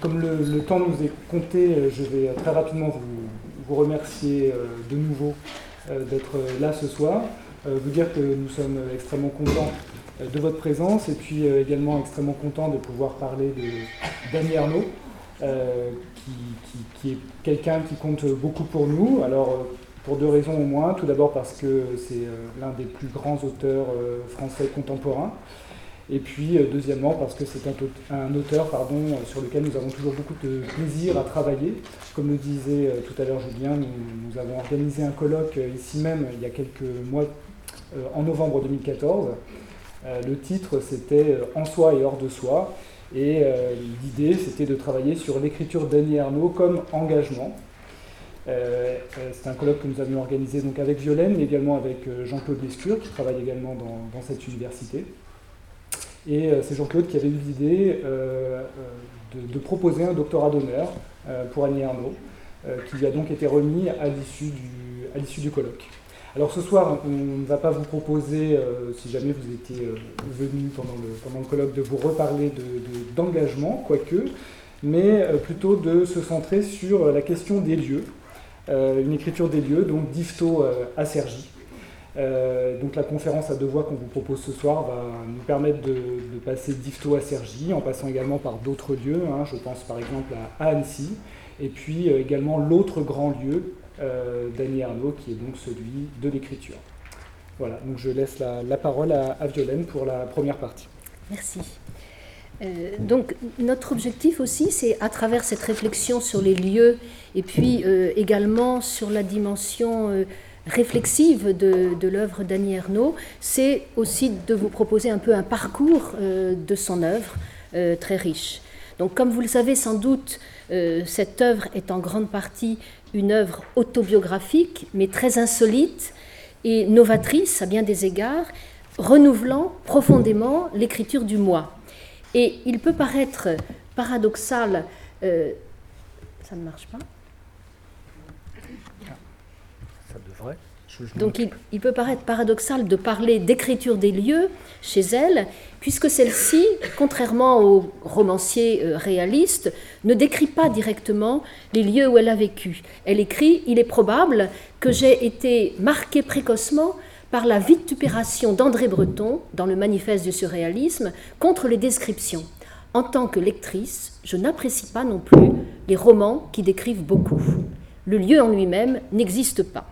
Comme le, temps nous est compté, je vais très rapidement vous, remercier de nouveau d'être là ce soir. vous dire que nous sommes extrêmement contents de votre présence et puis également extrêmement contents de pouvoir parler de Dany Arnaud. Euh, qui, est quelqu'un qui compte beaucoup pour nous. Alors, euh, pour deux raisons au moins. Tout d'abord parce que c'est euh, l'un des plus grands auteurs français contemporains. Et puis, deuxièmement, parce que c'est un, auteur pardon, sur lequel nous avons toujours beaucoup de plaisir à travailler. Comme le disait tout à l'heure Julien, nous, avons organisé un colloque ici même il y a quelques mois, en novembre 2014. le titre, c'était En soi et hors de soi. Et euh, l'idée, c'était de travailler sur l'écriture d'Annie Arnaud comme engagement. Euh, euh, c'est un colloque que nous avions organisé donc avec Violaine, mais également avec Jean-Claude Lescure, qui travaille également dans, cette université. Et c'est Jean-Claude qui avait eu l'idée de, proposer un doctorat d'honneur pour Annie Arnaud, qui lui a donc été remis à l'issue du colloque. Alors ce soir, on ne va pas vous proposer, euh, si jamais vous étiez euh, venu pendant le, pendant le colloque, de vous reparler d'engagement, quoique, mais euh, plutôt de se centrer sur la question des lieux, une écriture des lieux, donc d'Ifto à Sergi. Donc la conférence à deux voix qu'on vous propose ce soir va nous permettre de, passer d'Ifto à Sergi, en passant également par d'autres lieux, hein. je pense par exemple à Annecy, et puis également l'autre grand lieu, euh, Dany Arnaud, qui est donc celui de l'écriture. Voilà, donc je laisse la, parole à, Violaine pour la première partie. Merci. Euh, donc notre objectif aussi, c'est à travers cette réflexion sur les lieux et puis euh, également sur la dimension réflexive de, l'œuvre d'Annie Ernaux, c'est aussi de vous proposer un peu un parcours de son œuvre très riche. Donc comme vous le savez sans doute, cette œuvre est en grande partie une œuvre autobiographique, mais très insolite et novatrice à bien des égards, renouvelant profondément l'écriture du moi. Et il peut paraître paradoxal, euh, ça ne marche pas Ça devrait. Donc il, peut paraître paradoxal de parler d'écriture des lieux chez elle, puisque celle-ci, contrairement aux romanciers euh, réalistes, ne décrit pas directement les lieux où elle a vécu. Elle écrit Il est probable que j'ai été marquée précocement par la vitupération d'André Breton dans le manifeste du surréalisme contre les descriptions. En tant que lectrice, je n'apprécie pas non plus les romans qui décrivent beaucoup. Le lieu en lui-même n'existe pas.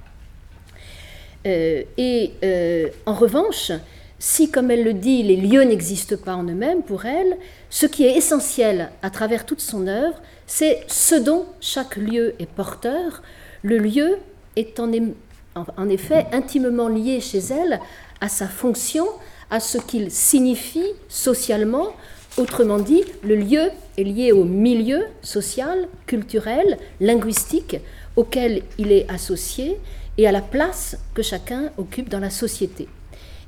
Euh, et euh, en revanche, si, comme elle le dit, les lieux n'existent pas en eux-mêmes pour elle, ce qui est essentiel à travers toute son œuvre, c'est ce dont chaque lieu est porteur. Le lieu est en, en effet intimement lié chez elle à sa fonction, à ce qu'il signifie socialement. Autrement dit, le lieu est lié au milieu social, culturel, linguistique auquel il est associé et à la place que chacun occupe dans la société.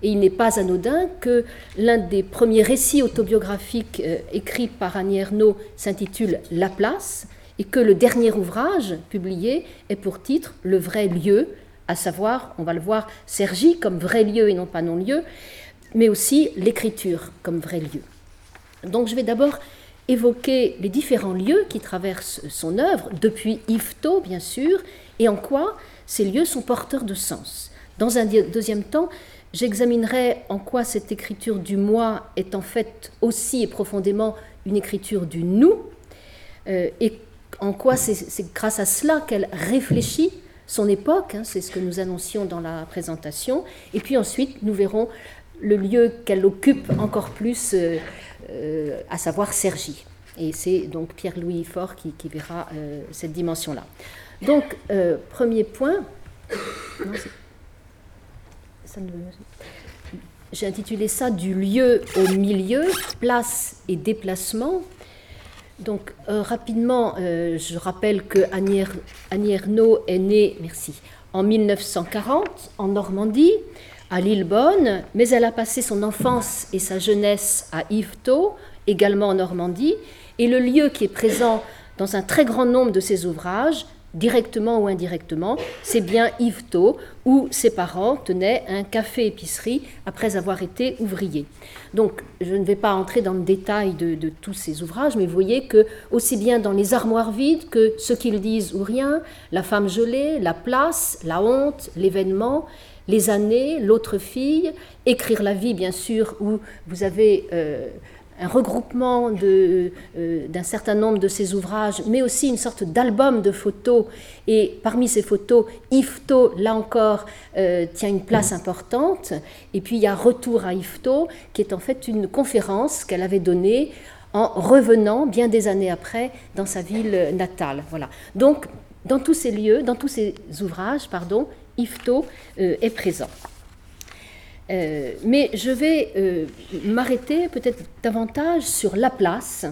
Et il n'est pas anodin que l'un des premiers récits autobiographiques euh, écrits par Annie Ernaux s'intitule La place et que le dernier ouvrage publié est pour titre Le vrai lieu, à savoir, on va le voir, Sergi comme vrai lieu et non pas non-lieu, mais aussi l'écriture comme vrai lieu. Donc je vais d'abord évoquer les différents lieux qui traversent son œuvre, depuis Yvetot bien sûr, et en quoi ces lieux sont porteurs de sens. Dans un deuxième temps, j'examinerai en quoi cette écriture du moi est en fait aussi et profondément une écriture du nous, euh, et en quoi c'est grâce à cela qu'elle réfléchit son époque, hein, c'est ce que nous annoncions dans la présentation, et puis ensuite nous verrons le lieu qu'elle occupe encore plus, euh, euh, à savoir Sergi. Et c'est donc Pierre-Louis Faure qui, verra cette dimension-là. Donc, euh, premier point, j'ai intitulé ça du lieu au milieu, place et déplacement. Donc, euh, rapidement, euh, je rappelle que Annie, est née, merci, en 1940 en Normandie, à Lillebonne, mais elle a passé son enfance et sa jeunesse à Yvetot, également en Normandie, et le lieu qui est présent dans un très grand nombre de ses ouvrages, directement ou indirectement, c'est bien Yvetot, où ses parents tenaient un café-épicerie après avoir été ouvriers. Donc, je ne vais pas entrer dans le détail de, tous ces ouvrages, mais vous voyez que, aussi bien dans Les armoires vides que Ce qu'ils disent ou rien, La femme gelée, La place, La honte, L'événement, Les années, L'autre fille, Écrire la vie, bien sûr, où vous avez. Euh, un regroupement euh, d'un certain nombre de ces ouvrages, mais aussi une sorte d'album de photos. Et parmi ces photos, Ifto, là encore, euh, tient une place importante. Et puis il y a Retour à Ifto, qui est en fait une conférence qu'elle avait donnée en revenant bien des années après dans sa ville natale. Voilà. Donc, dans tous ces lieux, dans tous ces ouvrages, pardon, Ifto euh, est présent. Euh, mais je vais euh, m'arrêter peut-être davantage sur la place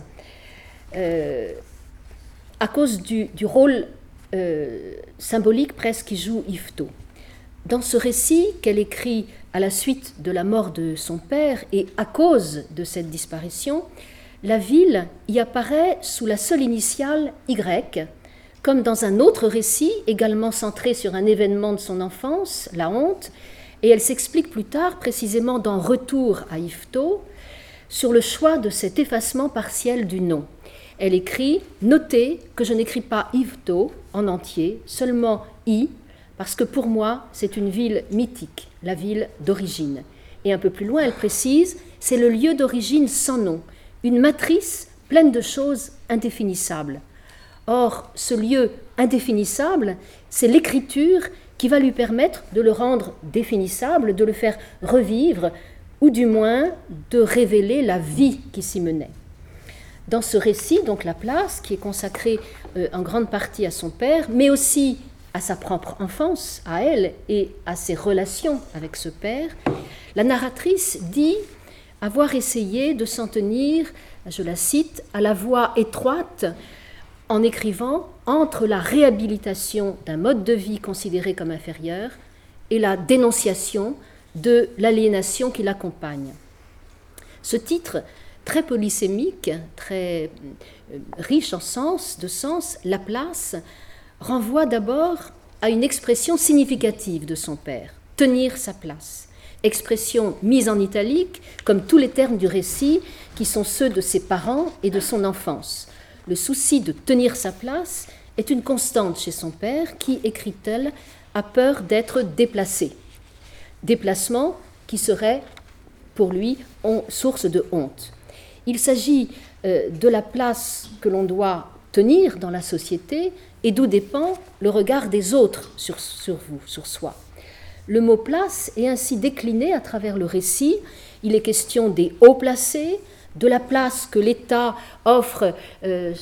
euh, à cause du, rôle symbolique presque qui joue Yvetot. Dans ce récit qu'elle écrit à la suite de la mort de son père et à cause de cette disparition, la ville y apparaît sous la seule initiale Y, comme dans un autre récit également centré sur un événement de son enfance, la honte, et elle s'explique plus tard, précisément dans Retour à Yvetot, sur le choix de cet effacement partiel du nom. Elle écrit Notez que je n'écris pas Yvetot en entier, seulement I, parce que pour moi, c'est une ville mythique, la ville d'origine. Et un peu plus loin, elle précise C'est le lieu d'origine sans nom, une matrice pleine de choses indéfinissables. Or, ce lieu indéfinissable, c'est l'écriture qui va lui permettre de le rendre définissable, de le faire revivre, ou du moins de révéler la vie qui s'y menait. Dans ce récit, donc la place, qui est consacrée euh, en grande partie à son père, mais aussi à sa propre enfance, à elle et à ses relations avec ce père, la narratrice dit avoir essayé de s'en tenir, je la cite, à la voix étroite en écrivant entre la réhabilitation d'un mode de vie considéré comme inférieur et la dénonciation de l'aliénation qui l'accompagne. Ce titre, très polysémique, très euh, riche en sens, de sens, la place, renvoie d'abord à une expression significative de son père, tenir sa place. Expression mise en italique, comme tous les termes du récit, qui sont ceux de ses parents et de son enfance le souci de tenir sa place est une constante chez son père qui, écrit-elle, a peur d'être déplacé. Déplacement qui serait pour lui source de honte. Il s'agit euh, de la place que l'on doit tenir dans la société et d'où dépend le regard des autres sur, sur vous, sur soi. Le mot place est ainsi décliné à travers le récit. Il est question des hauts placés, de la place que l'État offre euh,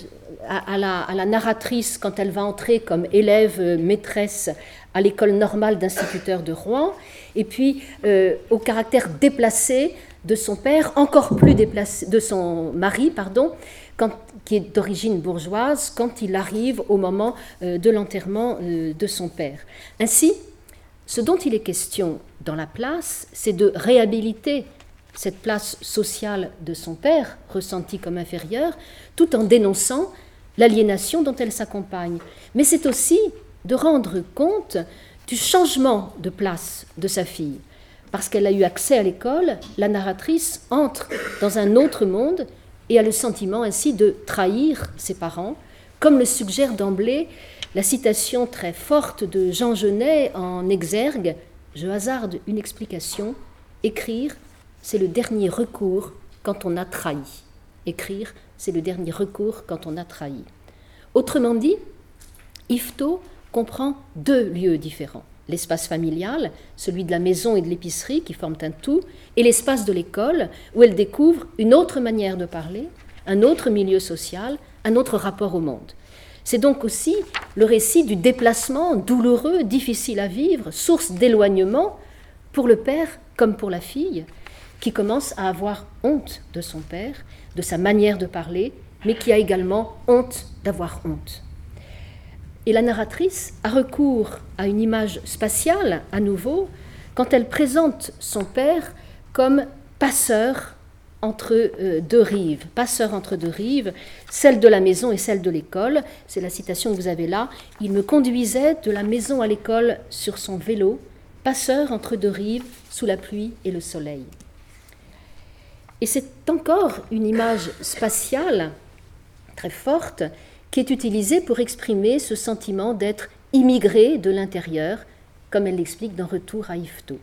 à, la, narratrice quand elle va entrer comme élève euh, maîtresse à l'école normale d'instituteurs de Rouen, et puis euh, au caractère déplacé de son père, encore plus déplacé, de son mari, pardon, qui est d'origine bourgeoise, quand il arrive au moment de l'enterrement de son père. Ainsi, ce dont il est question dans la place, c'est de réhabiliter cette place sociale de son père, ressentie comme inférieure, tout en dénonçant l'aliénation dont elle s'accompagne. Mais c'est aussi de rendre compte du changement de place de sa fille. Parce qu'elle a eu accès à l'école, la narratrice entre dans un autre monde et a le sentiment ainsi de trahir ses parents, comme le suggère d'emblée la citation très forte de Jean Genet en exergue. Je hasarde une explication. Écrire, c'est le dernier recours quand on a trahi. Écrire, c'est le dernier recours quand on a trahi. Autrement dit, Ifto comprend deux lieux différents. L'espace familial, celui de la maison et de l'épicerie qui forment un tout, et l'espace de l'école où elle découvre une autre manière de parler, un autre milieu social, un autre rapport au monde. C'est donc aussi le récit du déplacement douloureux, difficile à vivre, source d'éloignement pour le père comme pour la fille, qui commence à avoir honte de son père, de sa manière de parler, mais qui a également honte d'avoir honte. Et la narratrice a recours à une image spatiale à nouveau quand elle présente son père comme passeur entre euh, deux rives, passeur entre deux rives, celle de la maison et celle de l'école. C'est la citation que vous avez là. Il me conduisait de la maison à l'école sur son vélo, passeur entre deux rives, sous la pluie et le soleil. Et c'est encore une image spatiale très forte qui est utilisée pour exprimer ce sentiment d'être immigré de l'intérieur, comme elle l'explique dans Retour à Yvetot.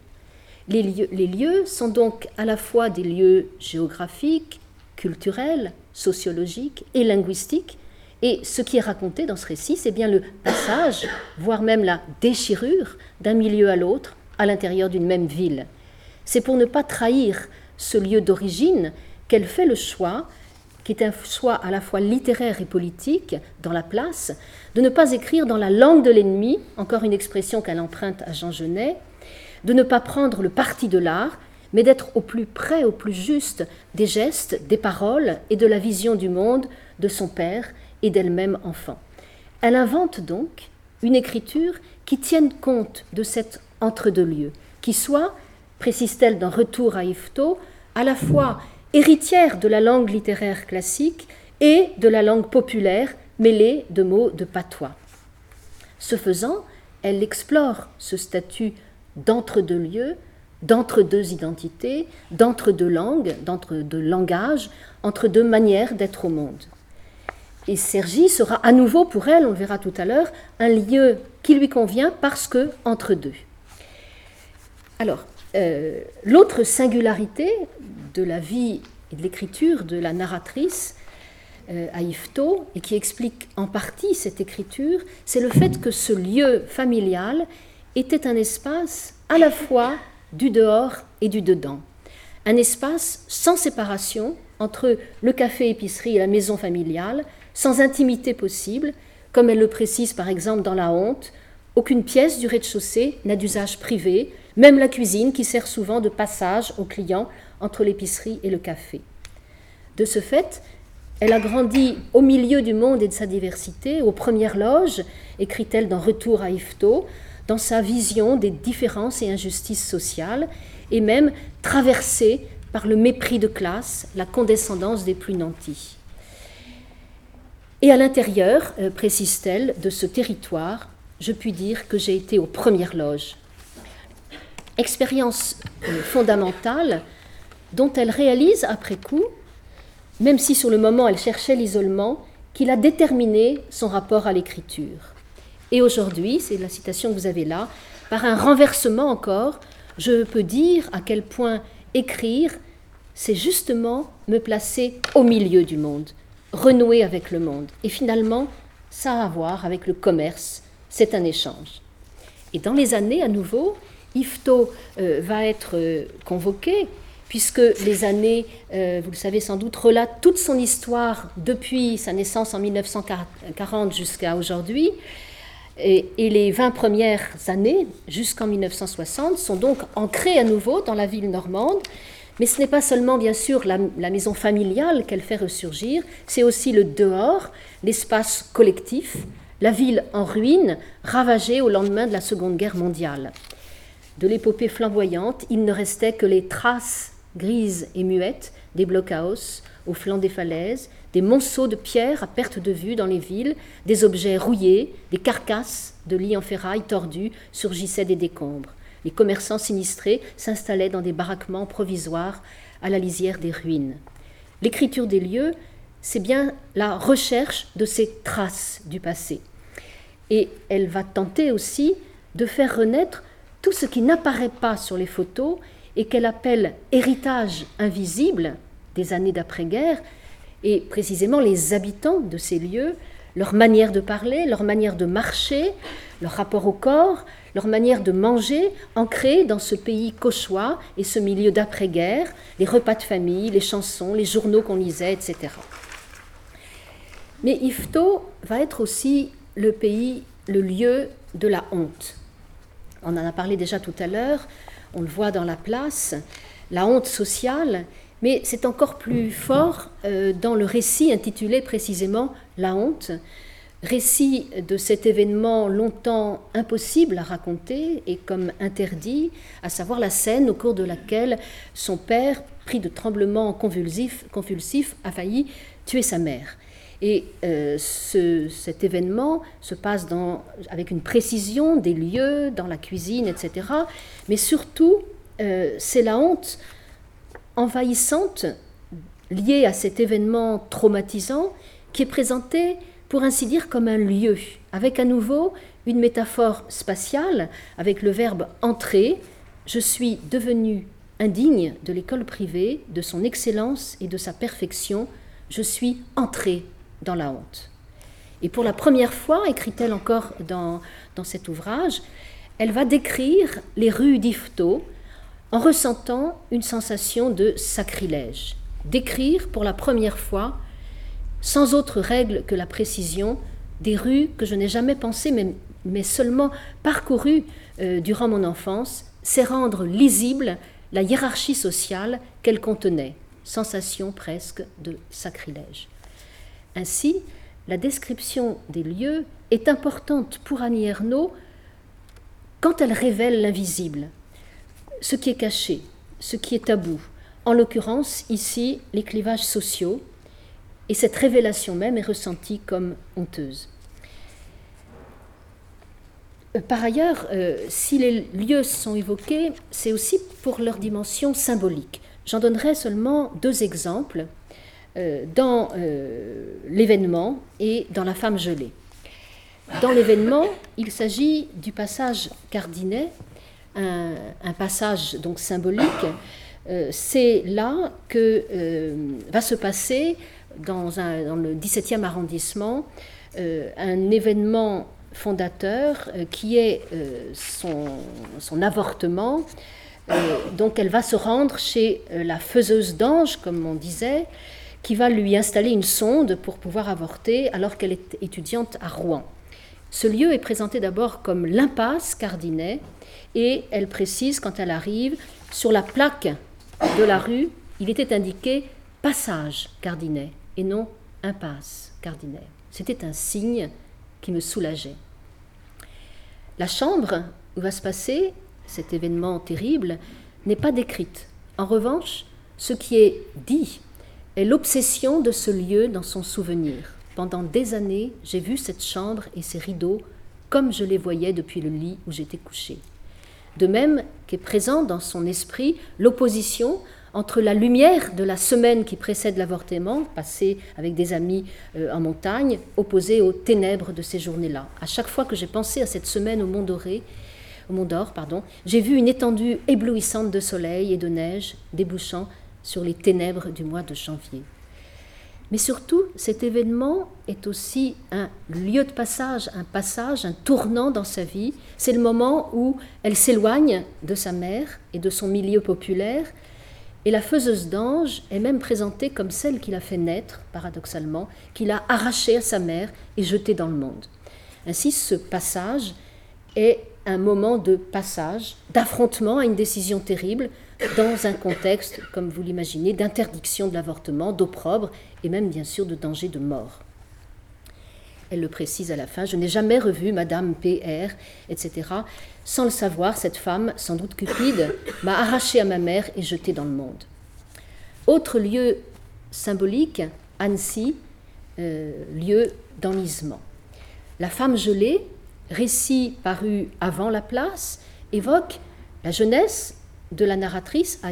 Les lieux, sont donc à la fois des lieux géographiques, culturels, sociologiques et linguistiques. Et ce qui est raconté dans ce récit, c'est bien le passage, voire même la déchirure d'un milieu à l'autre à l'intérieur d'une même ville. C'est pour ne pas trahir ce lieu d'origine qu'elle fait le choix, qui est un choix à la fois littéraire et politique, dans la place, de ne pas écrire dans la langue de l'ennemi, encore une expression qu'elle emprunte à Jean Genet, de ne pas prendre le parti de l'art, mais d'être au plus près, au plus juste des gestes, des paroles et de la vision du monde de son père et d'elle-même enfant. Elle invente donc une écriture qui tienne compte de cet entre-deux-lieux, qui soit, précise-t-elle dans Retour à Yvetot, à la fois héritière de la langue littéraire classique et de la langue populaire mêlée de mots de patois. Ce faisant, elle explore ce statut d'entre-deux lieux, d'entre-deux identités, d'entre-deux langues, d'entre-deux langages, entre deux manières d'être au monde. Et Sergi sera à nouveau pour elle, on le verra tout à l'heure, un lieu qui lui convient parce que entre deux. Alors, euh, l'autre singularité de la vie et de l'écriture de la narratrice euh, à Yvetot, et qui explique en partie cette écriture, c'est le fait que ce lieu familial était un espace à la fois du dehors et du dedans. Un espace sans séparation entre le café-épicerie et la maison familiale, sans intimité possible, comme elle le précise par exemple dans La Honte, aucune pièce du rez-de-chaussée n'a d'usage privé, même la cuisine qui sert souvent de passage aux clients entre l'épicerie et le café. De ce fait, elle a grandi au milieu du monde et de sa diversité, aux premières loges, écrit-elle dans Retour à Yvetot, dans sa vision des différences et injustices sociales, et même traversée par le mépris de classe, la condescendance des plus nantis. Et à l'intérieur, euh, précise-t-elle, de ce territoire, je puis dire que j'ai été aux premières loges. Expérience euh, fondamentale dont elle réalise après coup, même si sur le moment elle cherchait l'isolement, qu'il a déterminé son rapport à l'écriture. Et aujourd'hui, c'est la citation que vous avez là, par un renversement encore, je peux dire à quel point écrire, c'est justement me placer au milieu du monde, renouer avec le monde. Et finalement, ça a à voir avec le commerce, c'est un échange. Et dans les années, à nouveau, Yvetot euh, va être euh, convoqué, puisque les années, euh, vous le savez sans doute, relatent toute son histoire depuis sa naissance en 1940 jusqu'à aujourd'hui. Et, les 20 premières années, jusqu'en 1960, sont donc ancrées à nouveau dans la ville normande. Mais ce n'est pas seulement, bien sûr, la, maison familiale qu'elle fait ressurgir, c'est aussi le dehors, l'espace collectif, la ville en ruine, ravagée au lendemain de la Seconde Guerre mondiale. De l'épopée flamboyante, il ne restait que les traces grises et muettes des blockhaus au flanc des falaises, des monceaux de pierres à perte de vue dans les villes, des objets rouillés, des carcasses de lits en ferraille tordus surgissaient des décombres. Les commerçants sinistrés s'installaient dans des baraquements provisoires à la lisière des ruines. L'écriture des lieux, c'est bien la recherche de ces traces du passé. Et elle va tenter aussi de faire renaître tout ce qui n'apparaît pas sur les photos et qu'elle appelle héritage invisible des années d'après-guerre, et précisément les habitants de ces lieux, leur manière de parler, leur manière de marcher, leur rapport au corps, leur manière de manger, ancrée dans ce pays cauchois et ce milieu d'après-guerre, les repas de famille, les chansons, les journaux qu'on lisait, etc. Mais Yvetot va être aussi le pays, le lieu de la honte. On en a parlé déjà tout à l'heure, on le voit dans la place, la honte sociale mais c'est encore plus fort euh, dans le récit intitulé précisément La honte, récit de cet événement longtemps impossible à raconter et comme interdit, à savoir la scène au cours de laquelle son père pris de tremblements convulsifs, convulsifs, a failli tuer sa mère. Et euh, cet événement se passe avec une précision des lieux, dans la cuisine, etc. Mais surtout, euh, c'est la honte envahissante liée à cet événement traumatisant qui est présentée, pour ainsi dire, comme un lieu, avec à nouveau une métaphore spatiale, avec le verbe entrer. Je suis devenu indigne de l'école privée, de son excellence et de sa perfection. Je suis entré dans la honte. Et pour la première fois, écrit-elle encore dans, dans cet ouvrage, elle va décrire les rues d'Ifto en ressentant une sensation de sacrilège. Décrire pour la première fois, sans autre règle que la précision, des rues que je n'ai jamais pensées, mais, mais seulement parcourues euh, durant mon enfance, c'est rendre lisible la hiérarchie sociale qu'elle contenait, sensation presque de sacrilège. Ainsi, la description des lieux est importante pour Annie Ernaux quand elle révèle l'invisible, ce qui est caché, ce qui est tabou, en l'occurrence ici les clivages sociaux, et cette révélation même est ressentie comme honteuse. Euh, par ailleurs, euh, si les lieux sont évoqués, c'est aussi pour leur dimension symbolique. J'en donnerai seulement deux exemples. Euh, dans euh, l'événement et dans la femme gelée. Dans l'événement, il s'agit du passage cardinet, un, passage donc symbolique. Euh, c'est là que va se passer dans, le 17e arrondissement un événement fondateur qui est son, son, avortement. donc elle va se rendre chez la faiseuse d'ange, comme on disait, qui va lui installer une sonde pour pouvoir avorter alors qu'elle est étudiante à Rouen. Ce lieu est présenté d'abord comme l'impasse Cardinet et elle précise quand elle arrive, sur la plaque de la rue, il était indiqué passage Cardinet et non impasse Cardinet. C'était un signe qui me soulageait. La chambre où va se passer cet événement terrible n'est pas décrite. En revanche, ce qui est dit l'obsession de ce lieu dans son souvenir. Pendant des années, j'ai vu cette chambre et ses rideaux comme je les voyais depuis le lit où j'étais couché. De même qu'est présent dans son esprit l'opposition entre la lumière de la semaine qui précède l'avortement, passée avec des amis euh, en montagne, opposée aux ténèbres de ces journées-là. À chaque fois que j'ai pensé à cette semaine au Mont Doré, au Mont d'Or, pardon, j'ai vu une étendue éblouissante de soleil et de neige débouchant sur les ténèbres du mois de janvier. Mais surtout, cet événement est aussi un lieu de passage, un passage, un tournant dans sa vie. C'est le moment où elle s'éloigne de sa mère et de son milieu populaire. Et la faiseuse d'ange est même présentée comme celle qui l'a fait naître, paradoxalement, qui l'a arrachée à sa mère et jetée dans le monde. Ainsi, ce passage est un moment de passage, d'affrontement à une décision terrible, dans un contexte, comme vous l'imaginez, d'interdiction de l'avortement, d'opprobre et même bien sûr de danger de mort. Elle le précise à la fin, je n'ai jamais revu Madame PR, etc. Sans le savoir, cette femme, sans doute cupide, m'a arraché à ma mère et jeté dans le monde. Autre lieu symbolique, Annecy, euh, lieu d'enlisement. La femme gelée, récit paru avant la place, évoque la jeunesse de la narratrice à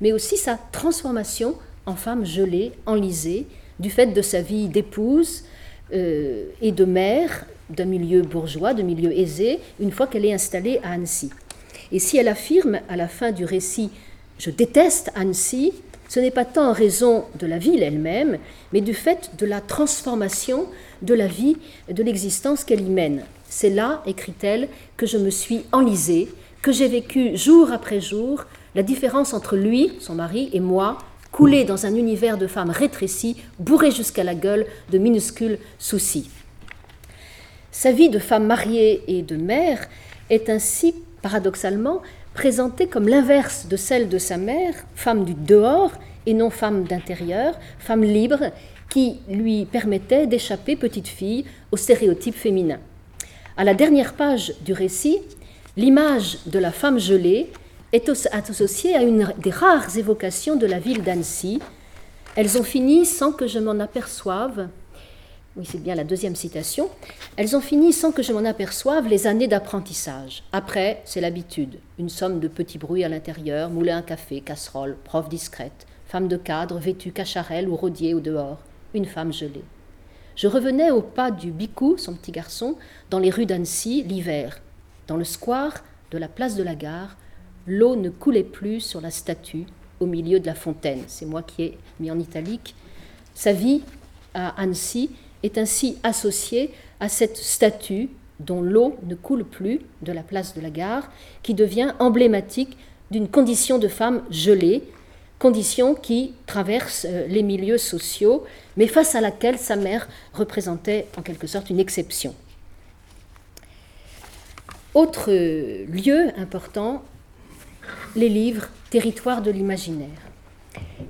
mais aussi sa transformation en femme gelée, enlisée, du fait de sa vie d'épouse euh, et de mère d'un milieu bourgeois, de milieu aisé, une fois qu'elle est installée à Annecy. Et si elle affirme à la fin du récit Je déteste Annecy, ce n'est pas tant en raison de la ville elle-même, mais du fait de la transformation de la vie, de l'existence qu'elle y mène. C'est là, écrit-elle, que je me suis enlisée, que j'ai vécu jour après jour la différence entre lui, son mari, et moi, coulé dans un univers de femmes rétrécies, bourrées jusqu'à la gueule de minuscules soucis. Sa vie de femme mariée et de mère est ainsi, paradoxalement, présentée comme l'inverse de celle de sa mère, femme du dehors et non femme d'intérieur, femme libre, qui lui permettait d'échapper, petite fille, aux stéréotypes féminins. À la dernière page du récit, L'image de la femme gelée est associée à une des rares évocations de la ville d'Annecy. Elles ont fini sans que je m'en aperçoive. Oui, c'est bien la deuxième citation. Elles ont fini sans que je m'en aperçoive les années d'apprentissage. Après, c'est l'habitude. Une somme de petits bruits à l'intérieur, moulin à café, casserole, prof discrète, femme de cadre vêtue cacharelle ou rodier au dehors, une femme gelée. Je revenais au pas du Bicou, son petit garçon, dans les rues d'Annecy l'hiver. Dans le square de la place de la gare, l'eau ne coulait plus sur la statue au milieu de la fontaine. C'est moi qui ai mis en italique. Sa vie à Annecy est ainsi associée à cette statue dont l'eau ne coule plus de la place de la gare, qui devient emblématique d'une condition de femme gelée, condition qui traverse euh, les milieux sociaux, mais face à laquelle sa mère représentait en quelque sorte une exception. Autre lieu important, les livres, territoire de l'imaginaire.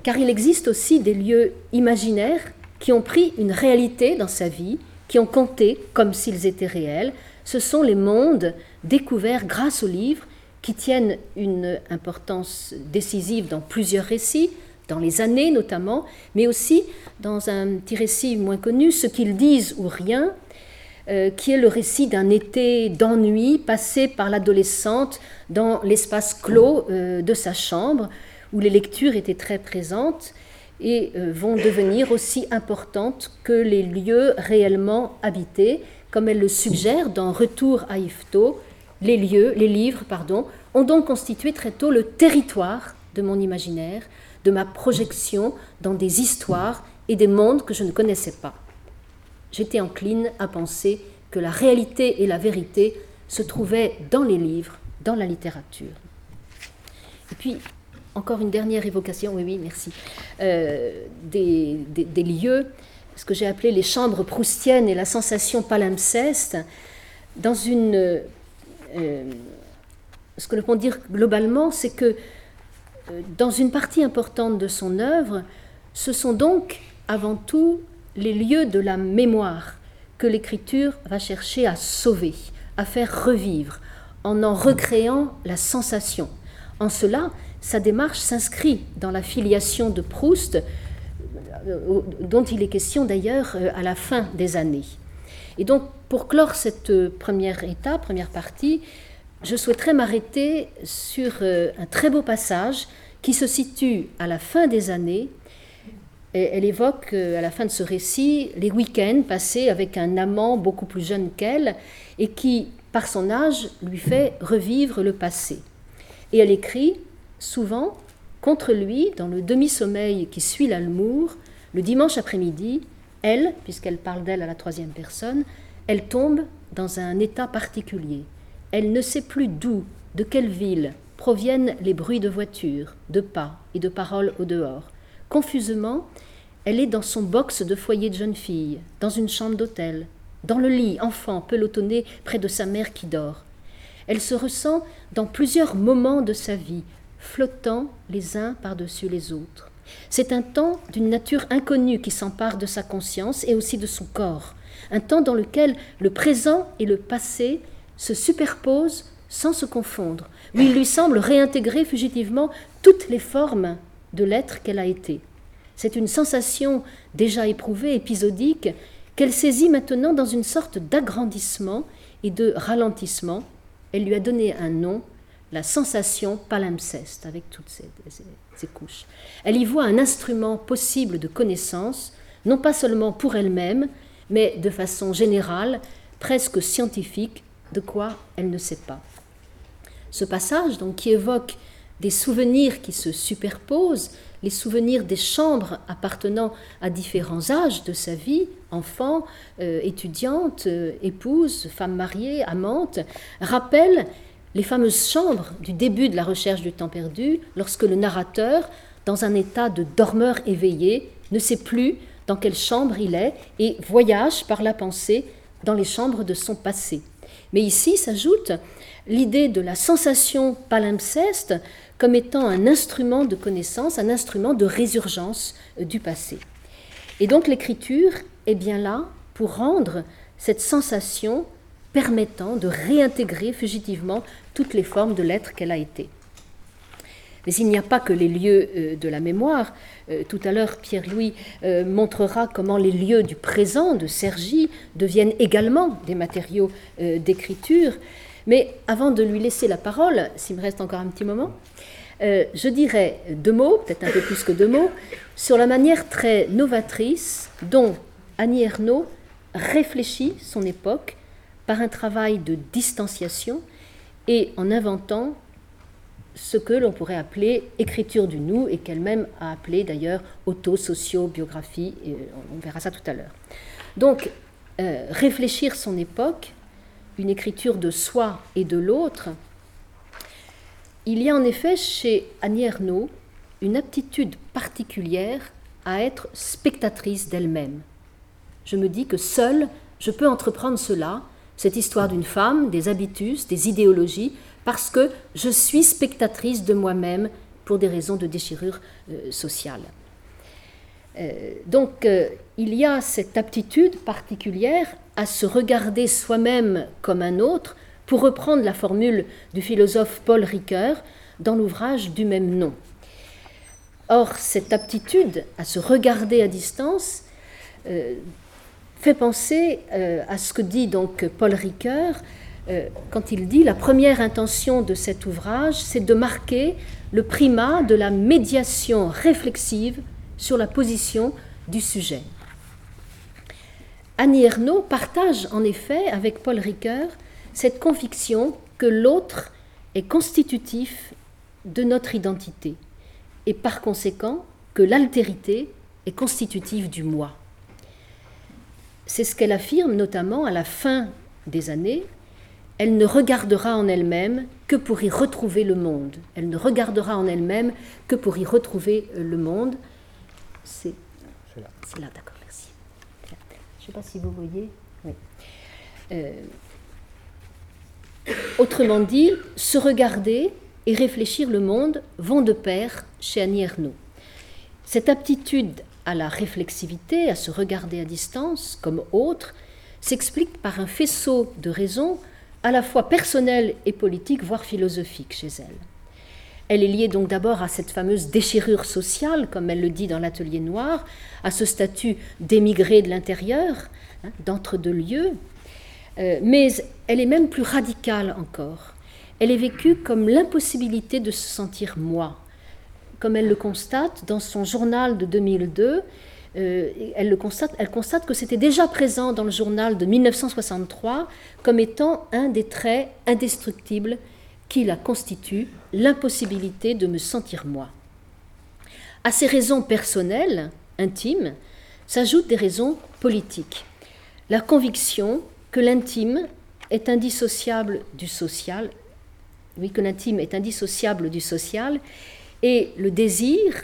Car il existe aussi des lieux imaginaires qui ont pris une réalité dans sa vie, qui ont compté comme s'ils étaient réels. Ce sont les mondes découverts grâce aux livres qui tiennent une importance décisive dans plusieurs récits, dans les années notamment, mais aussi dans un petit récit moins connu, Ce qu'ils disent ou rien, euh, qui est le récit d'un été d'ennui passé par l'adolescente dans l'espace clos euh, de sa chambre, où les lectures étaient très présentes et euh, vont devenir aussi importantes que les lieux réellement habités, comme elle le suggère dans Retour à Yvetot, les lieux, les livres, pardon, ont donc constitué très tôt le territoire de mon imaginaire, de ma projection dans des histoires et des mondes que je ne connaissais pas. J'étais encline à penser que la réalité et la vérité se trouvaient dans les livres, dans la littérature. Et puis, encore une dernière évocation, oui, oui, merci, euh, des, lieux, ce que j'ai appelé les chambres proustiennes et la sensation palimpseste, dans une euh, ce que l'on peut dire globalement, c'est que euh, dans une partie importante de son œuvre, ce sont donc avant tout les lieux de la mémoire que l'écriture va chercher à sauver, à faire revivre, en en recréant la sensation. En cela, sa démarche s'inscrit dans la filiation de Proust, euh, dont il est question d'ailleurs à la fin des années. Et donc, pour clore cette euh, première étape, première partie, je souhaiterais m'arrêter sur euh, un très beau passage qui se situe à la fin des années. Elle évoque euh, à la fin de ce récit les week-ends passés avec un amant beaucoup plus jeune qu'elle et qui, par son âge, lui fait revivre le passé. Et elle écrit souvent contre lui, dans le demi-sommeil qui suit l'almour, le dimanche après-midi, elle, puisqu'elle parle d'elle à la troisième personne, elle tombe dans un état particulier. Elle ne sait plus d'où, de quelle ville proviennent les bruits de voitures, de pas et de paroles au dehors. Confusément, elle est dans son box de foyer de jeune fille, dans une chambre d'hôtel, dans le lit, enfant, pelotonné près de sa mère qui dort. Elle se ressent dans plusieurs moments de sa vie, flottant les uns par-dessus les autres. C'est un temps d'une nature inconnue qui s'empare de sa conscience et aussi de son corps, un temps dans lequel le présent et le passé se superposent sans se confondre, où il lui semble réintégrer fugitivement toutes les formes de l'être qu'elle a été. C'est une sensation déjà éprouvée, épisodique, qu'elle saisit maintenant dans une sorte d'agrandissement et de ralentissement. Elle lui a donné un nom, la sensation palimpseste, avec toutes ces, ces couches. Elle y voit un instrument possible de connaissance, non pas seulement pour elle-même, mais de façon générale, presque scientifique, de quoi elle ne sait pas. Ce passage, donc, qui évoque des souvenirs qui se superposent, les souvenirs des chambres appartenant à différents âges de sa vie, enfant, euh, étudiante, euh, épouse, femme mariée, amante, rappelle les fameuses chambres du début de la recherche du temps perdu, lorsque le narrateur, dans un état de dormeur éveillé, ne sait plus dans quelle chambre il est et voyage par la pensée dans les chambres de son passé. Mais ici s'ajoute l'idée de la sensation palimpseste comme étant un instrument de connaissance, un instrument de résurgence du passé. Et donc l'écriture est bien là pour rendre cette sensation permettant de réintégrer fugitivement toutes les formes de l'être qu'elle a été. Mais il n'y a pas que les lieux euh, de la mémoire. Euh, tout à l'heure, Pierre-Louis euh, montrera comment les lieux du présent de Sergi deviennent également des matériaux d'écriture. Mais avant de lui laisser la parole, s'il me reste encore un petit moment, je dirais deux mots, peut-être un peu plus que deux mots, sur la manière très novatrice dont Annie Ernaux réfléchit son époque par un travail de distanciation et en inventant ce que l'on pourrait appeler écriture du nous et qu'elle-même a appelé d'ailleurs auto-socio-biographie, et on verra ça tout à l'heure. Donc, euh, réfléchir son époque, une écriture de soi et de l'autre, il y a en effet chez Annie Ernaux une aptitude particulière à être spectatrice d'elle-même. Je me dis que seule, je peux entreprendre cela, cette histoire d'une femme, des habitus, des idéologies, parce que je suis spectatrice de moi-même pour des raisons de déchirure euh, sociale. Euh, donc euh, il y a cette aptitude particulière à se regarder soi-même comme un autre, pour reprendre la formule du philosophe Paul Ricoeur dans l'ouvrage du même nom. Or, cette aptitude à se regarder à distance fait penser à ce que dit donc Paul Ricoeur euh, quand il dit la première intention de cet ouvrage, c'est de marquer le primat de la médiation réflexive sur la position du sujet. Annie Ernaux partage en effet avec Paul Ricoeur cette conviction que l'autre est constitutif de notre identité et par conséquent que l'altérité est constitutive du moi. C'est ce qu'elle affirme notamment à la fin des années elle ne regardera en elle-même que pour y retrouver le monde. Elle ne regardera en elle-même que pour y retrouver euh, le monde. C'est là. C'est là, d'accord, merci. Je ne sais pas si vous voyez. Euh, autrement dit, se regarder et réfléchir le monde vont de pair chez Annie Ernaux. Cette aptitude à la réflexivité, à se regarder à distance comme autre, s'explique par un faisceau de raisons à la fois personnelle et politique, voire philosophique chez elle. Elle est liée donc d'abord à cette fameuse déchirure sociale, comme elle le dit dans l'atelier noir, à ce statut d'émigré de l'intérieur, hein, d'entre-deux lieux, euh, mais elle est même plus radicale encore. Elle est vécue comme l'impossibilité de se sentir moi, comme elle le constate dans son journal de 2002, euh, elle, le constate, constate que c'était déjà présent dans le journal de 1963 comme étant un des traits indestructibles qui la constituent, l'impossibilité de me sentir moi. À ces raisons personnelles, intimes, s'ajoutent des raisons politiques. La conviction que l'intime est indissociable du social, oui, que l'intime est indissociable du social, et le désir,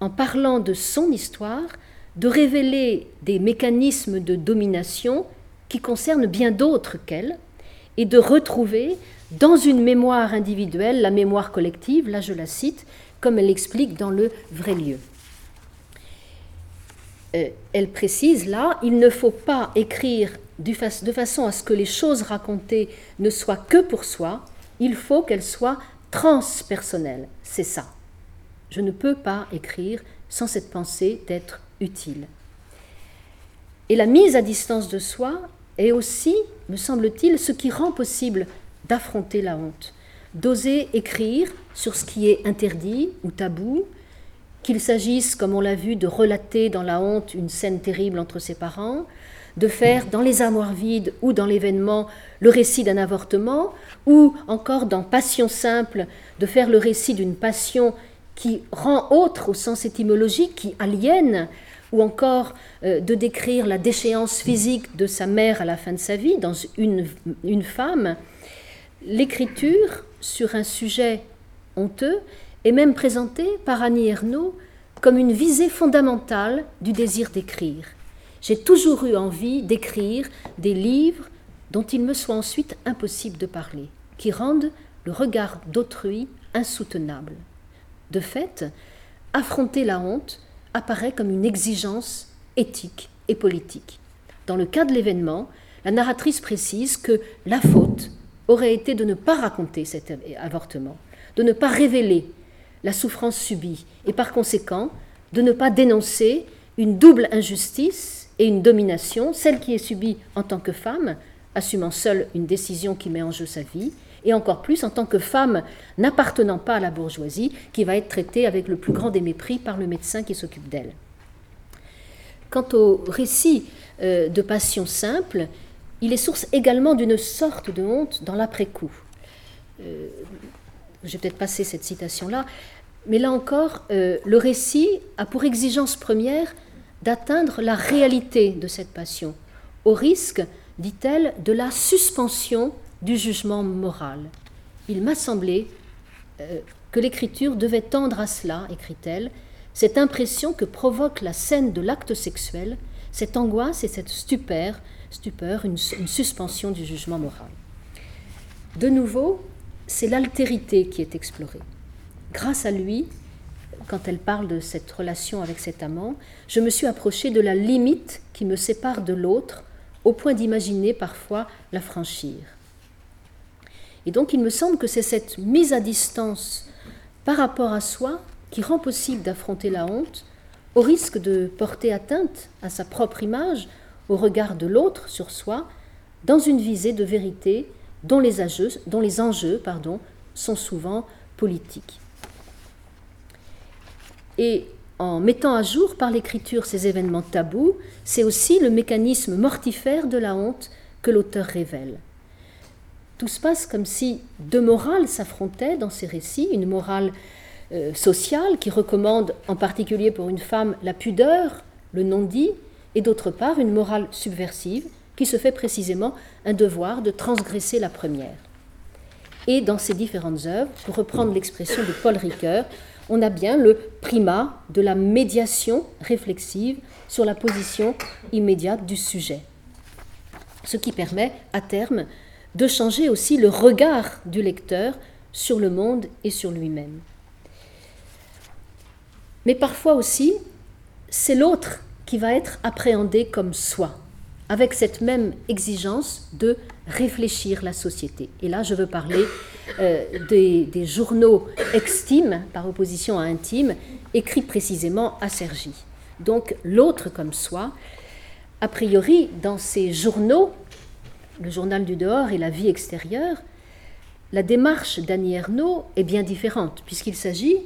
en parlant de son histoire, de révéler des mécanismes de domination qui concernent bien d'autres qu'elle, et de retrouver dans une mémoire individuelle la mémoire collective, là je la cite, comme elle l'explique dans le vrai lieu. Euh, elle précise là, il ne faut pas écrire de façon à ce que les choses racontées ne soient que pour soi, il faut qu'elles soient transpersonnelles. C'est ça. Je ne peux pas écrire sans cette pensée d'être utile. Et la mise à distance de soi est aussi, me semble-t-il, ce qui rend possible d'affronter la honte, d'oser écrire sur ce qui est interdit ou tabou, qu'il s'agisse, comme on l'a vu, de relater dans la honte une scène terrible entre ses parents, de faire dans les armoires vides ou dans l'événement le récit d'un avortement, ou encore dans Passion simple, de faire le récit d'une passion qui rend autre au sens étymologique, qui aliène, ou encore euh, de décrire la déchéance physique de sa mère à la fin de sa vie dans une, une femme, l'écriture sur un sujet honteux est même présentée par Annie Ernaux comme une visée fondamentale du désir d'écrire. J'ai toujours eu envie d'écrire des livres dont il me soit ensuite impossible de parler, qui rendent le regard d'autrui insoutenable. De fait, affronter la honte apparaît comme une exigence éthique et politique. Dans le cas de l'événement, la narratrice précise que la faute aurait été de ne pas raconter cet avortement, de ne pas révéler la souffrance subie, et par conséquent de ne pas dénoncer une double injustice et une domination, celle qui est subie en tant que femme, assumant seule une décision qui met en jeu sa vie, et encore plus en tant que femme n'appartenant pas à la bourgeoisie, qui va être traitée avec le plus grand des mépris par le médecin qui s'occupe d'elle. Quant au récit euh, de passion simple, il est source également d'une sorte de honte dans l'après-coup. Euh, je vais peut-être passer cette citation-là, mais là encore, euh, le récit a pour exigence première d'atteindre la réalité de cette passion, au risque, dit-elle, de la suspension du jugement moral. Il m'a semblé euh, que l'écriture devait tendre à cela, écrit-elle, cette impression que provoque la scène de l'acte sexuel, cette angoisse et cette stupeur, une suspension du jugement moral. De nouveau, c'est l'altérité qui est explorée. Grâce à lui, quand elle parle de cette relation avec cet amant, je me suis approchée de la limite qui me sépare de l'autre, au point d'imaginer parfois la franchir. Et donc il me semble que c'est cette mise à distance par rapport à soi qui rend possible d'affronter la honte, au risque de porter atteinte à sa propre image, au regard de l'autre sur soi, dans une visée de vérité dont les enjeux, dont les enjeux pardon, sont souvent politiques. Et en mettant à jour par l'écriture ces événements tabous, c'est aussi le mécanisme mortifère de la honte que l'auteur révèle. Tout se passe comme si deux morales s'affrontaient dans ces récits, une morale euh, sociale qui recommande en particulier pour une femme la pudeur, le non-dit, et d'autre part une morale subversive qui se fait précisément un devoir de transgresser la première. Et dans ces différentes œuvres, pour reprendre l'expression de Paul Ricoeur, on a bien le primat de la médiation réflexive sur la position immédiate du sujet, ce qui permet à terme de changer aussi le regard du lecteur sur le monde et sur lui-même. Mais parfois aussi, c'est l'autre qui va être appréhendé comme soi avec cette même exigence de réfléchir la société. Et là, je veux parler euh, des, journaux extimes, par opposition à intimes, écrits précisément à Sergi. Donc l'autre comme soi, a priori, dans ces journaux, le journal du dehors et la vie extérieure, la démarche d'Annie Ernaux est bien différente, puisqu'il s'agit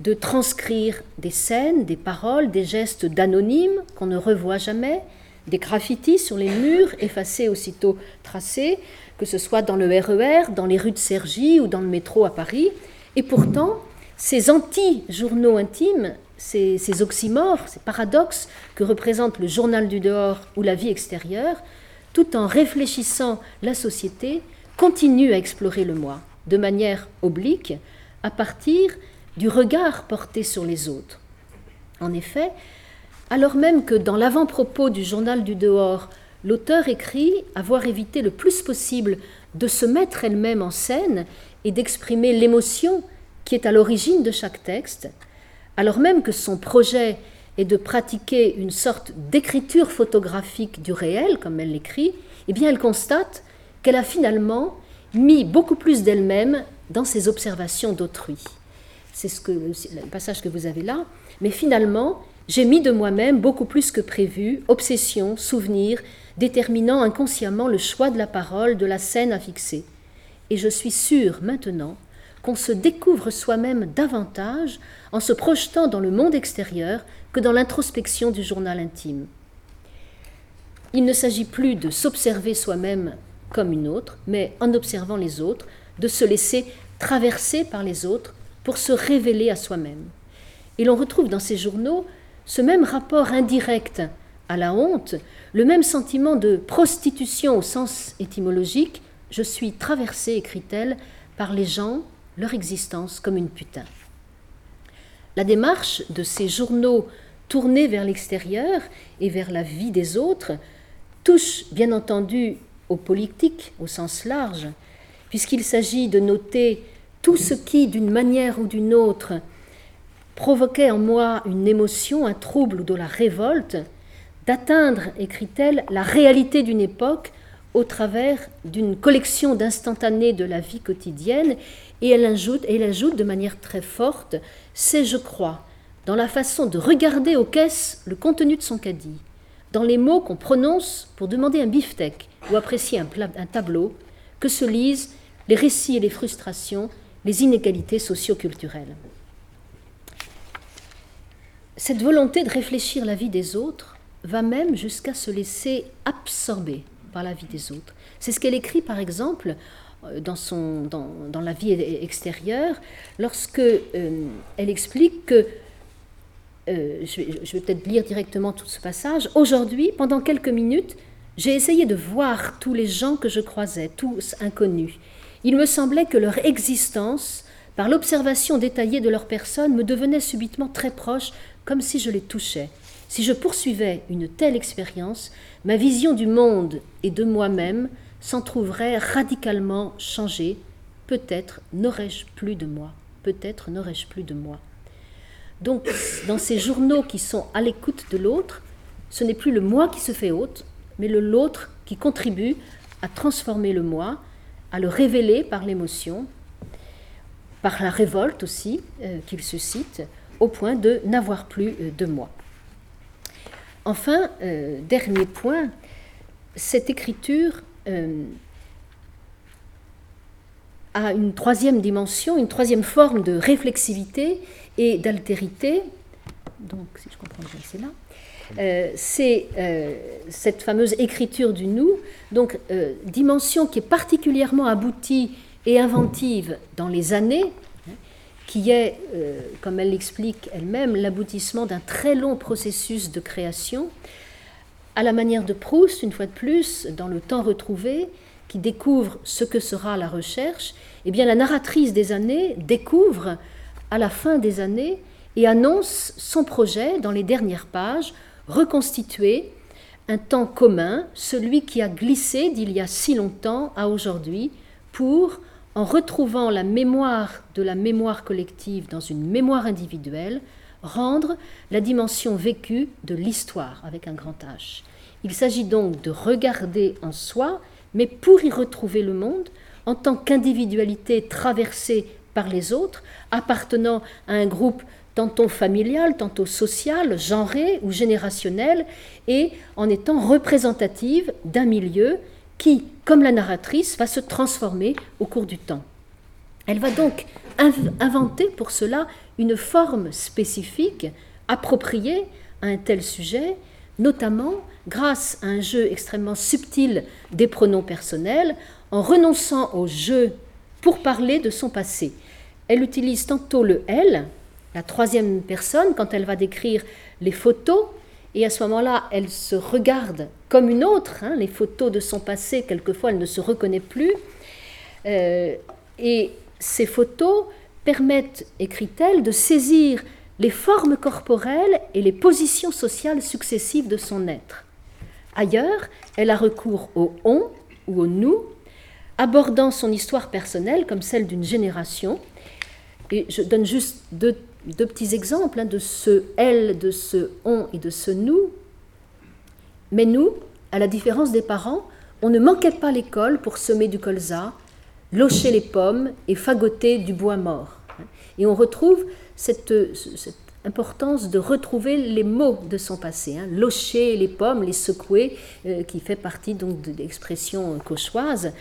de transcrire des scènes, des paroles, des gestes d'anonymes qu'on ne revoit jamais, des graffitis sur les murs, effacés aussitôt tracés, que ce soit dans le RER, e dans les rues de Cergy ou dans le métro à Paris. Et pourtant, ces anti-journaux intimes, ces, oxymores, ces paradoxes que représente le journal du dehors ou la vie extérieure, tout en réfléchissant la société, continuent à explorer le moi, de manière oblique, à partir du regard porté sur les autres. En effet, alors même que dans l'avant-propos du journal du dehors, l'auteur écrit avoir évité le plus possible de se mettre elle-même en scène et d'exprimer l'émotion qui est à l'origine de chaque texte, alors même que son projet est de pratiquer une sorte d'écriture photographique du réel, comme elle l'écrit, eh bien elle constate qu'elle a finalement mis beaucoup plus d'elle-même dans ses observations d'autrui. C'est ce que, le passage que vous avez là. Mais finalement, j'ai mis de moi-même beaucoup plus que prévu, obsession, souvenir, déterminant inconsciemment le choix de la parole, de la scène à fixer. Et je suis sûre maintenant qu'on se découvre soi-même davantage en se projetant dans le monde extérieur que dans l'introspection du journal intime. Il ne s'agit plus de s'observer soi-même comme une autre, mais en observant les autres, de se laisser traverser par les autres pour se révéler à soi-même. Et l'on retrouve dans ces journaux ce même rapport indirect à la honte, le même sentiment de prostitution au sens étymologique, je suis traversée, écrit-elle, par les gens, leur existence comme une putain. La démarche de ces journaux tournés vers l'extérieur et vers la vie des autres touche bien entendu aux politiques au sens large, puisqu'il s'agit de noter tout ce qui, d'une manière ou d'une autre, provoquait en moi une émotion, un trouble ou de la révolte, d'atteindre, écrit-elle, la réalité d'une époque au travers d'une collection d'instantanés de la vie quotidienne et elle ajoute, de manière très forte, c'est, je crois, dans la façon de regarder aux caisses le contenu de son caddie, dans les mots qu'on prononce pour demander un beefsteak ou apprécier un, un tableau, que se lisent les récits et les frustrations, les inégalités socio-culturelles. Cette volonté de réfléchir la vie des autres va même jusqu'à se laisser absorber par la vie des autres. C'est ce qu'elle écrit par exemple euh, dans, son, dans, dans la vie extérieure lorsque euh, elle explique que euh, je vais, je vais peut-être lire directement tout ce passage. Aujourd'hui, pendant quelques minutes, j'ai essayé de voir tous les gens que je croisais, tous inconnus. Il me semblait que leur existence, par l'observation détaillée de leur personne, me devenait subitement très proche, comme si je les touchais. Si je poursuivais une telle expérience, ma vision du monde et de moi-même s'en trouverait radicalement changée. Peut-être n'aurais-je plus de moi. Peut-être n'aurais-je plus de moi. Donc, dans ces journaux qui sont à l'écoute de l'autre, ce n'est plus le moi qui se fait haute, mais le l'autre qui contribue à transformer le moi, à le révéler par l'émotion, par la révolte aussi euh, qu'il suscite, au point de n'avoir plus euh, de moi. Enfin, euh, dernier point, cette écriture a une troisième dimension, une troisième forme de réflexivité et d'altérité. Donc, si je comprends bien, c'est là. Euh, c'est euh, cette fameuse écriture du nous, donc euh, dimension qui est particulièrement aboutie et inventive dans les années, qui est, comme elle l'explique elle-même, l'aboutissement d'un très long processus de création, à la manière de Proust, une fois de plus, dans le temps retrouvé, qui découvre ce que sera la recherche, eh bien la narratrice des années découvre à la fin des années et annonce son projet dans les dernières pages reconstituer un temps commun, celui qui a glissé d'il y a si longtemps à aujourd'hui, pour, en retrouvant la mémoire de la mémoire collective dans une mémoire individuelle, rendre la dimension vécue de l'histoire avec un grand H. Il s'agit donc de regarder en soi, mais pour y retrouver le monde, en tant qu'individualité traversée par les autres, appartenant à un groupe tantôt familiale, tantôt sociale, genrée ou générationnelle, et en étant représentative d'un milieu qui, comme la narratrice, va se transformer au cours du temps. Elle va donc inventer pour cela une forme spécifique, appropriée à un tel sujet, notamment grâce à un jeu extrêmement subtil des pronoms personnels, en renonçant au jeu pour parler de son passé. Elle utilise tantôt le elle, la troisième personne quand elle va décrire les photos. Et à ce moment-là, elle se regarde comme une autre. Hein, les photos de son passé, quelquefois, elle ne se reconnaît plus. Euh, et ces photos permettent, écrit-elle, de saisir les formes corporelles et les positions sociales successives de son être. Ailleurs, elle a recours au on ou au nous, abordant son histoire personnelle comme celle d'une génération. Et je donne juste deux deux petits exemples hein, de ce elle, de ce on et de ce nous. Mais nous, à la différence des parents, on ne manquait pas l'école pour semer du colza, locher les pommes et fagoter du bois mort. Et on retrouve cette, importance de retrouver les mots de son passé. Hein. Locher les pommes, les secouer, euh, qui fait partie donc de l'expression cauchoise.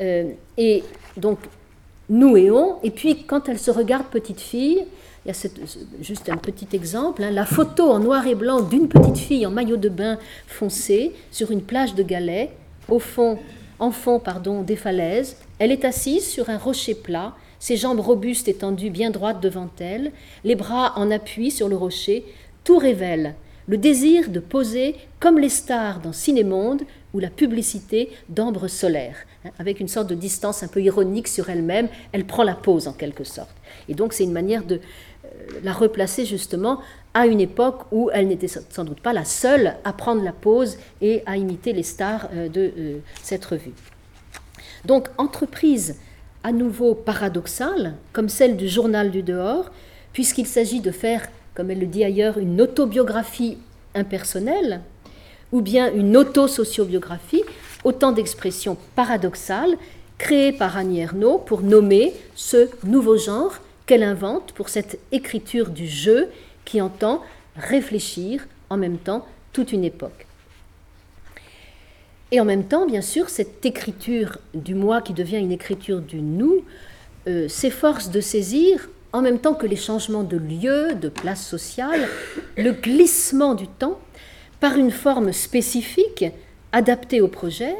Euh, et donc, nous et on. Et puis, quand elle se regarde petite fille, il y a juste un petit exemple, hein. la photo en noir et blanc d'une petite fille en maillot de bain foncé sur une plage de galets, au fond, en fond pardon, des falaises. Elle est assise sur un rocher plat, ses jambes robustes étendues bien droites devant elle, les bras en appui sur le rocher. Tout révèle le désir de poser comme les stars dans Cinémonde ou la publicité d'ambre solaire. Hein. avec une sorte de distance un peu ironique sur elle-même, elle prend la pose en quelque sorte. Et donc c'est une manière de la replacer justement à une époque où elle n'était sans doute pas la seule à prendre la pose et à imiter les stars euh, de euh, cette revue. Donc entreprise à nouveau paradoxale, comme celle du journal du dehors, puisqu'il s'agit de faire, comme elle le dit ailleurs, une autobiographie impersonnelle, ou bien une autosociobiographie, Autant d'expressions paradoxales créées par Annie Ernaux pour nommer ce nouveau genre qu'elle invente pour cette écriture du jeu qui entend réfléchir en même temps toute une époque. Et en même temps, bien sûr, cette écriture du moi qui devient une écriture du nous euh, s'efforce de saisir, en même temps que les changements de lieu, de place sociale, le glissement du temps par une forme spécifique adaptée au projet,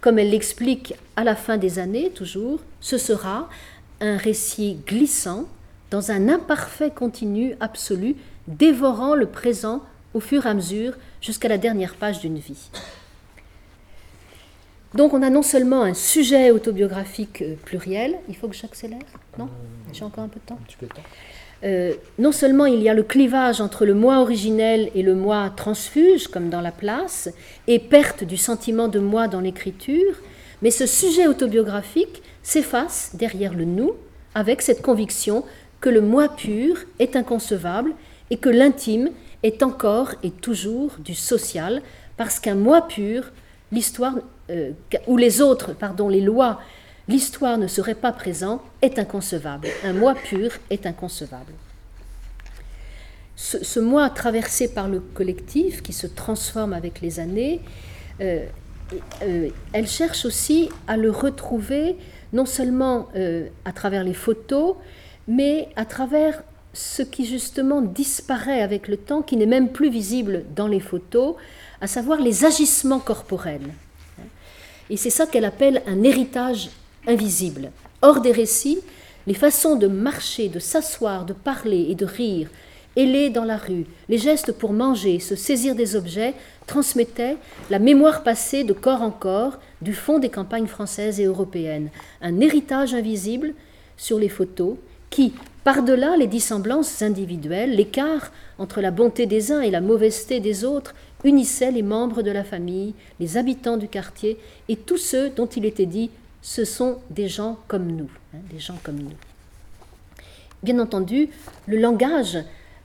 comme elle l'explique à la fin des années toujours, ce sera un récit glissant dans un imparfait continu absolu, dévorant le présent au fur et à mesure jusqu'à la dernière page d'une vie. Donc on a non seulement un sujet autobiographique euh, pluriel, il faut que j'accélère? Non? J'ai encore un peu de temps, euh, non seulement il y a le clivage entre le moi originel et le moi transfuge, comme dans la place, et perte du sentiment de moi dans l'écriture, mais ce sujet autobiographique s'efface derrière le nous avec cette conviction que le moi pur est inconcevable et que l'intime est encore et toujours du social, parce qu'un moi pur, l'histoire, euh, ou les autres, pardon, les lois, l'histoire ne serait pas présent, est inconcevable. Un moi pur est inconcevable. Ce, moi traversé par le collectif, qui se transforme avec les années, euh, euh, elle cherche aussi à le retrouver non seulement à travers les photos, mais à travers ce qui justement disparaît avec le temps, qui n'est même plus visible dans les photos, à savoir les agissements corporels. Et c'est ça qu'elle appelle un héritage Hors des récits, les façons de marcher, de s'asseoir, de parler et de rire, ailés dans la rue, les gestes pour manger, se saisir des objets, transmettaient la mémoire passée de corps en corps du fond des campagnes françaises et européennes. Un héritage invisible sur les photos qui, par-delà les dissemblances individuelles, l'écart entre la bonté des uns et la mauvaiseté des autres, unissait les membres de la famille, les habitants du quartier et tous ceux dont il était dit ce sont des gens comme nous, hein, des gens comme nous. Bien entendu, le langage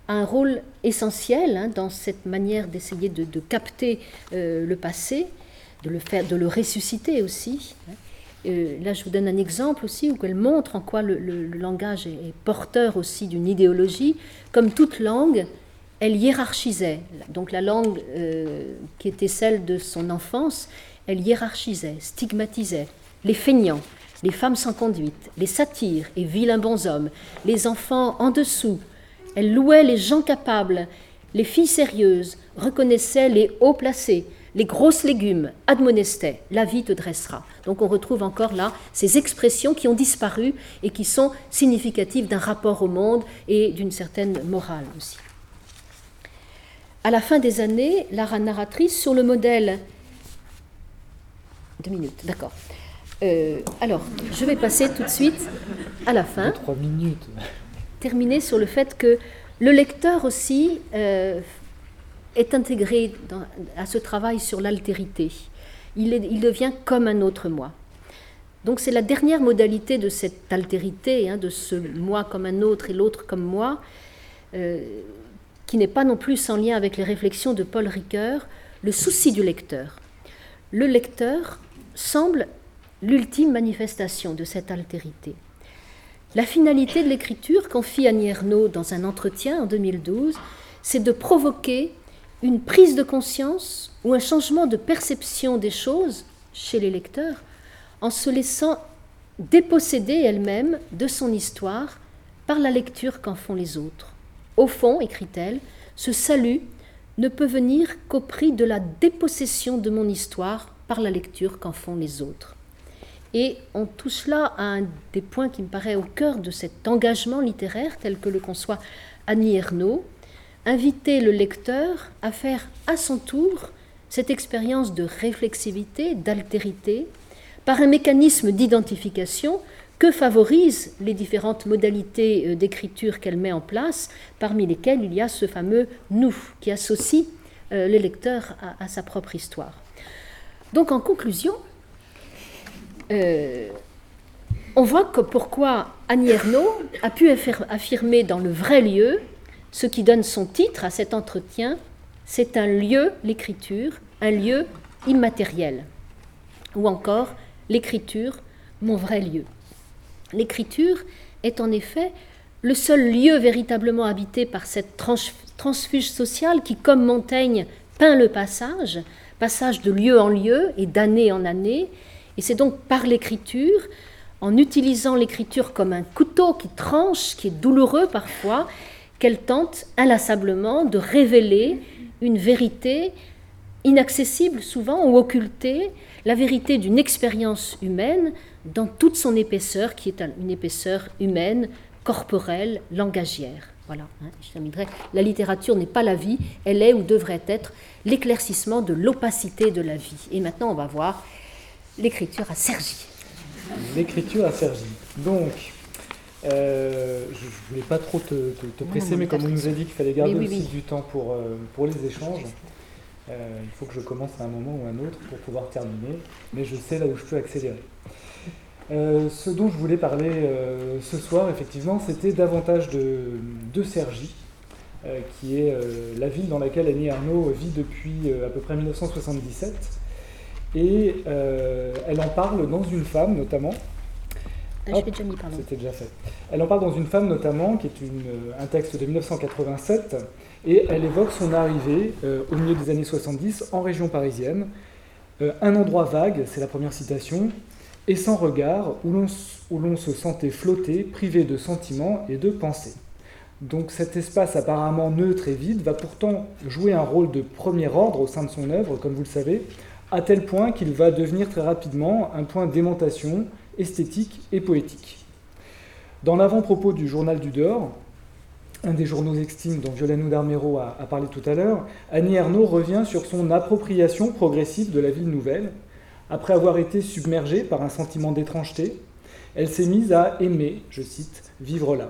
a un rôle essentiel hein, dans cette manière d'essayer de, capter euh, le passé, de le faire, de le ressusciter aussi. Hein. Euh, là, je vous donne un exemple aussi où elle montre en quoi le, langage est, porteur aussi d'une idéologie. Comme toute langue, elle hiérarchisait. Donc la langue euh, qui était celle de son enfance, elle hiérarchisait, stigmatisait les feignants, les femmes sans conduite, les satires et vilains bonshommes, les enfants en dessous. Elle louait les gens capables, les filles sérieuses, reconnaissait les hauts placés, les grosses légumes admonestaient, la vie te dressera. Donc on retrouve encore là ces expressions qui ont disparu et qui sont significatives d'un rapport au monde et d'une certaine morale aussi. À la fin des années, la narratrice, sur le modèle... Deux minutes, d'accord. Euh, alors, je vais passer tout de suite à la fin. Trois minutes. Terminer sur le fait que le lecteur aussi euh, est intégré à ce travail sur l'altérité. Il, il, devient comme un autre moi. Donc c'est la dernière modalité de cette altérité, hein, de ce moi comme un autre et l'autre comme moi, euh, qui n'est pas non plus sans lien avec les réflexions de Paul Ricoeur, le souci du lecteur. Le lecteur semble l'ultime manifestation de cette altérité. La finalité de l'écriture, confie Annie Ernaux dans un entretien en 2012, c'est de provoquer une prise de conscience ou un changement de perception des choses chez les lecteurs en se laissant déposséder elle-même de son histoire par la lecture qu'en font les autres. Au fond, écrit-elle, ce salut ne peut venir qu'au prix de la dépossession de mon histoire par la lecture qu'en font les autres. Et on touche là à un des points qui me paraît au cœur de cet engagement littéraire tel que le conçoit Annie Ernaux, inviter le lecteur à faire à son tour cette expérience de réflexivité, d'altérité, par un mécanisme d'identification que favorisent les différentes modalités euh, d'écriture qu'elle met en place, parmi lesquelles il y a ce fameux nous qui associe euh, le lecteur à, sa propre histoire. Donc en conclusion, euh, on voit que pourquoi Annie Ernaux a pu affirmer dans le vrai lieu ce qui donne son titre à cet entretien, c'est un lieu, l'écriture, un lieu immatériel. ou encore l'écriture, mon vrai lieu. L'écriture est en effet le seul lieu véritablement habité par cette transfuge sociale qui, comme Montaigne, peint le passage, passage de lieu en lieu et d'année en année, et c'est donc par l'écriture, en utilisant l'écriture comme un couteau qui tranche, qui est douloureux parfois, qu'elle tente inlassablement de révéler une vérité inaccessible souvent ou occultée, la vérité d'une expérience humaine dans toute son épaisseur, qui est une épaisseur humaine, corporelle, langagière. Voilà, hein, je terminerai. La littérature n'est pas la vie, elle est ou devrait être l'éclaircissement de l'opacité de la vie. Et maintenant, on va voir l'écriture à Sergi. L'écriture à Sergi. Donc, euh, je ne voulais pas trop te, presser, mais comme on nous a dit qu'il fallait garder aussi du temps pour, euh, pour les échanges, euh, il faut que je commence à un moment ou à un autre pour pouvoir terminer, mais je sais là où je peux accélérer. ce dont je voulais parler ce soir, effectivement, c'était davantage de, de Sergi, qui est la ville dans laquelle Annie Arnaud vit depuis à peu près 1977. Et elle en parle dans Une femme, notamment, ah, C'était déjà fait. Elle en parle dans Une femme notamment, qui est euh, un texte de 1987, et elle évoque son arrivée euh, au milieu des années 70 en région parisienne. Euh, un endroit vague, c'est la première citation, et sans regard, où l'on se sentait flotter, privé de sentiments et de pensées. Donc cet espace apparemment neutre et vide va pourtant jouer un rôle de premier ordre au sein de son œuvre, comme vous le savez, à tel point qu'il va devenir très rapidement un point d'aimantation esthétique et poétique. Dans l'avant-propos du journal du dehors, un des journaux extimes dont Violaine d'Armero a, a, parlé tout à l'heure, Annie Ernaux revient sur son appropriation progressive de la ville nouvelle. Après avoir été submergée par un sentiment d'étrangeté, elle s'est mise à aimer, je cite, vivre là.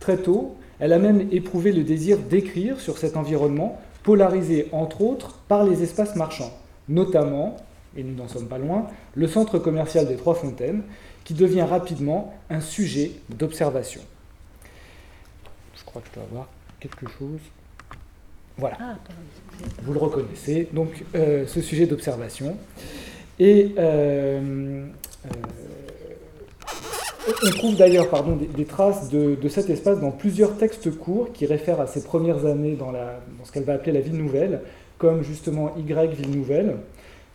Très tôt, elle a même éprouvé le désir d'écrire sur cet environnement, polarisé entre autres par les espaces marchands, notamment et nous n'en sommes pas loin, le centre commercial des Trois Fontaines, qui devient rapidement un sujet d'observation. Je crois que je dois avoir quelque chose. Voilà. Ah, Vous le reconnaissez. Donc, euh, ce sujet d'observation. Et euh, euh, on trouve d'ailleurs pardon, des, traces de, cet espace dans plusieurs textes courts qui réfèrent à ses premières années dans, la, dans ce qu'elle va appeler la ville nouvelle, comme justement Y Ville Nouvelle,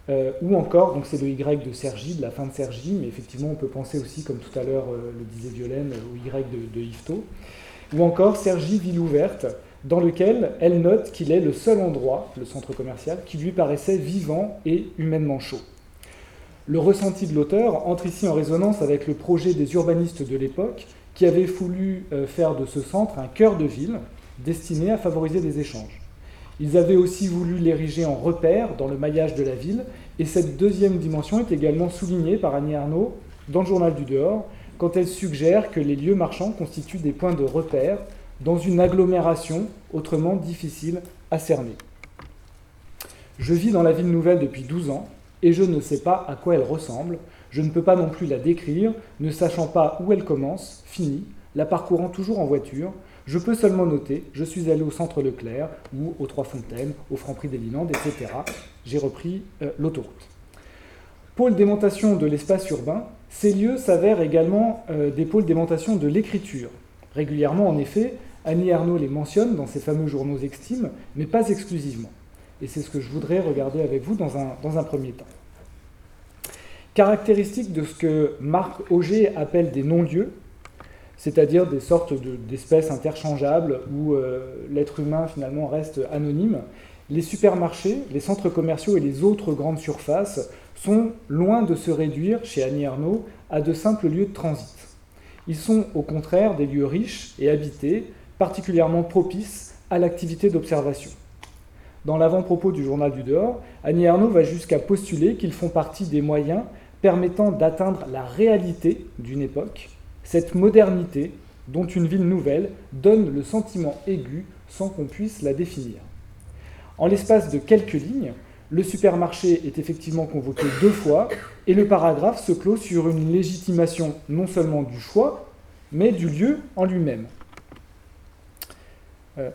euh, ou encore, donc c'est le Y de Sergi, de la fin de Sergi, mais effectivement on peut penser aussi, comme tout à l'heure euh, le disait Violaine, au Y de, de Yvetot. Ou encore Sergi, ville ouverte, dans lequel elle note qu'il est le seul endroit, le centre commercial, qui lui paraissait vivant et humainement chaud. Le ressenti de l'auteur entre ici en résonance avec le projet des urbanistes de l'époque, qui avaient voulu euh, faire de ce centre un cœur de ville destiné à favoriser des échanges. Ils avaient aussi voulu l'ériger en repère dans le maillage de la ville, et cette deuxième dimension est également soulignée par Annie Arnaud dans le journal du dehors, quand elle suggère que les lieux marchands constituent des points de repère dans une agglomération autrement difficile à cerner. Je vis dans la ville nouvelle depuis 12 ans, et je ne sais pas à quoi elle ressemble, je ne peux pas non plus la décrire, ne sachant pas où elle commence, finit, la parcourant toujours en voiture, je peux seulement noter, je suis allé au centre Leclerc ou aux Trois Fontaines, au Franprix des Lilandes, etc. J'ai repris euh, l'autoroute. Pôle d'aimantation de l'espace urbain, ces lieux s'avèrent également euh, des pôles d'aimantation de l'écriture. Régulièrement, en effet, Annie Arnaud les mentionne dans ses fameux journaux extimes, mais pas exclusivement. Et c'est ce que je voudrais regarder avec vous dans un, dans un premier temps. Caractéristique de ce que Marc Auger appelle des non-lieux, c'est-à-dire des sortes d'espèces interchangeables où euh, l'être humain finalement reste anonyme. Les supermarchés, les centres commerciaux et les autres grandes surfaces sont loin de se réduire, chez Annie Arnaud, à de simples lieux de transit. Ils sont au contraire des lieux riches et habités, particulièrement propices à l'activité d'observation. Dans l'avant-propos du journal du dehors, Annie Arnaud va jusqu'à postuler qu'ils font partie des moyens permettant d'atteindre la réalité d'une époque cette modernité dont une ville nouvelle donne le sentiment aigu sans qu'on puisse la définir. En l'espace de quelques lignes, le supermarché est effectivement convoqué deux fois et le paragraphe se clôt sur une légitimation non seulement du choix, mais du lieu en lui-même. Euh,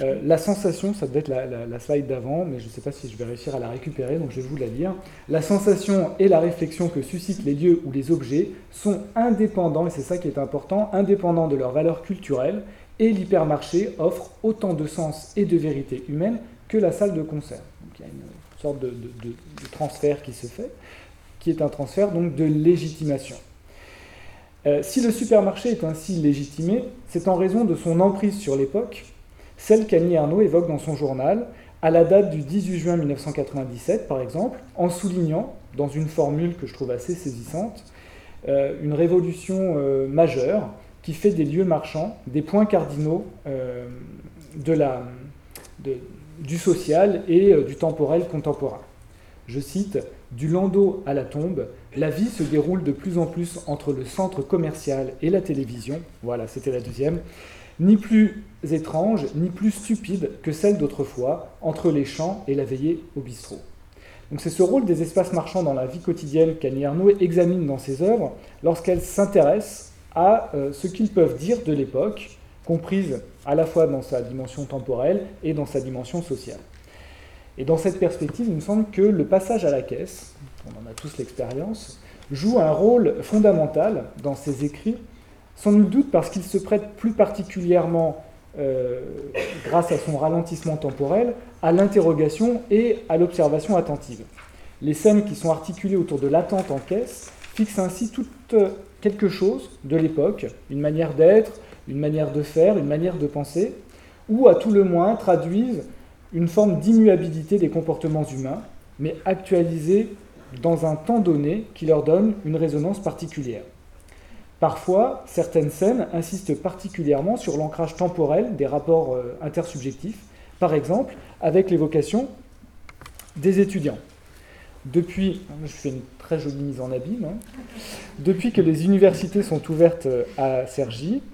Euh, la sensation, ça doit être la, slide d'avant, mais je ne sais pas si je vais réussir à la récupérer, donc je vais vous la lire. La sensation et la réflexion que suscitent les lieux ou les objets sont indépendants, et c'est ça qui est important, indépendants de leur valeur culturelle, et l'hypermarché offre autant de sens et de vérité humaine que la salle de concert. Donc il y a une sorte de, de transfert qui se fait, qui est un transfert donc de légitimation. Euh, si le supermarché est ainsi légitimé, c'est en raison de son emprise sur l'époque, celle qu'Annie Ernaux évoque dans son journal, à la date du 18 juin 1997 par exemple, en soulignant, dans une formule que je trouve assez saisissante, euh, une révolution euh, majeure qui fait des lieux marchands des points cardinaux de la, du social et du temporel contemporain. Je cite, Du landau à la tombe, la vie se déroule de plus en plus entre le centre commercial et la télévision, voilà, c'était la deuxième, ni plus étrange, ni plus stupide que celle d'autrefois, entre les champs et la veillée au bistrot. Donc c'est ce rôle des espaces marchands dans la vie quotidienne qu'Annie Arnaud examine dans ses œuvres lorsqu'elle s'intéresse à euh, ce qu'ils peuvent dire de l'époque, comprise à la fois dans sa dimension temporelle et dans sa dimension sociale. Et dans cette perspective, il me semble que le passage à la caisse, on en a tous l'expérience, joue un rôle fondamental dans ses écrits, sans nul doute parce qu'il se prête plus particulièrement, euh, grâce à son ralentissement temporel, à l'interrogation et à l'observation attentive. Les scènes qui sont articulées autour de l'attente en caisse fixent ainsi tout euh, quelque chose de l'époque, une manière d'être, une manière de faire, une manière de penser, ou à tout le moins traduisent une forme d'immuabilité des comportements humains, mais actualisée dans un temps donné qui leur donne une résonance particulière. Parfois, certaines scènes insistent particulièrement sur l'ancrage temporel des rapports euh, intersubjectifs, par exemple avec l'évocation des étudiants. Depuis, je fais une très jolie mise en abîme, hein. depuis que les universités sont ouvertes euh, à Cergy,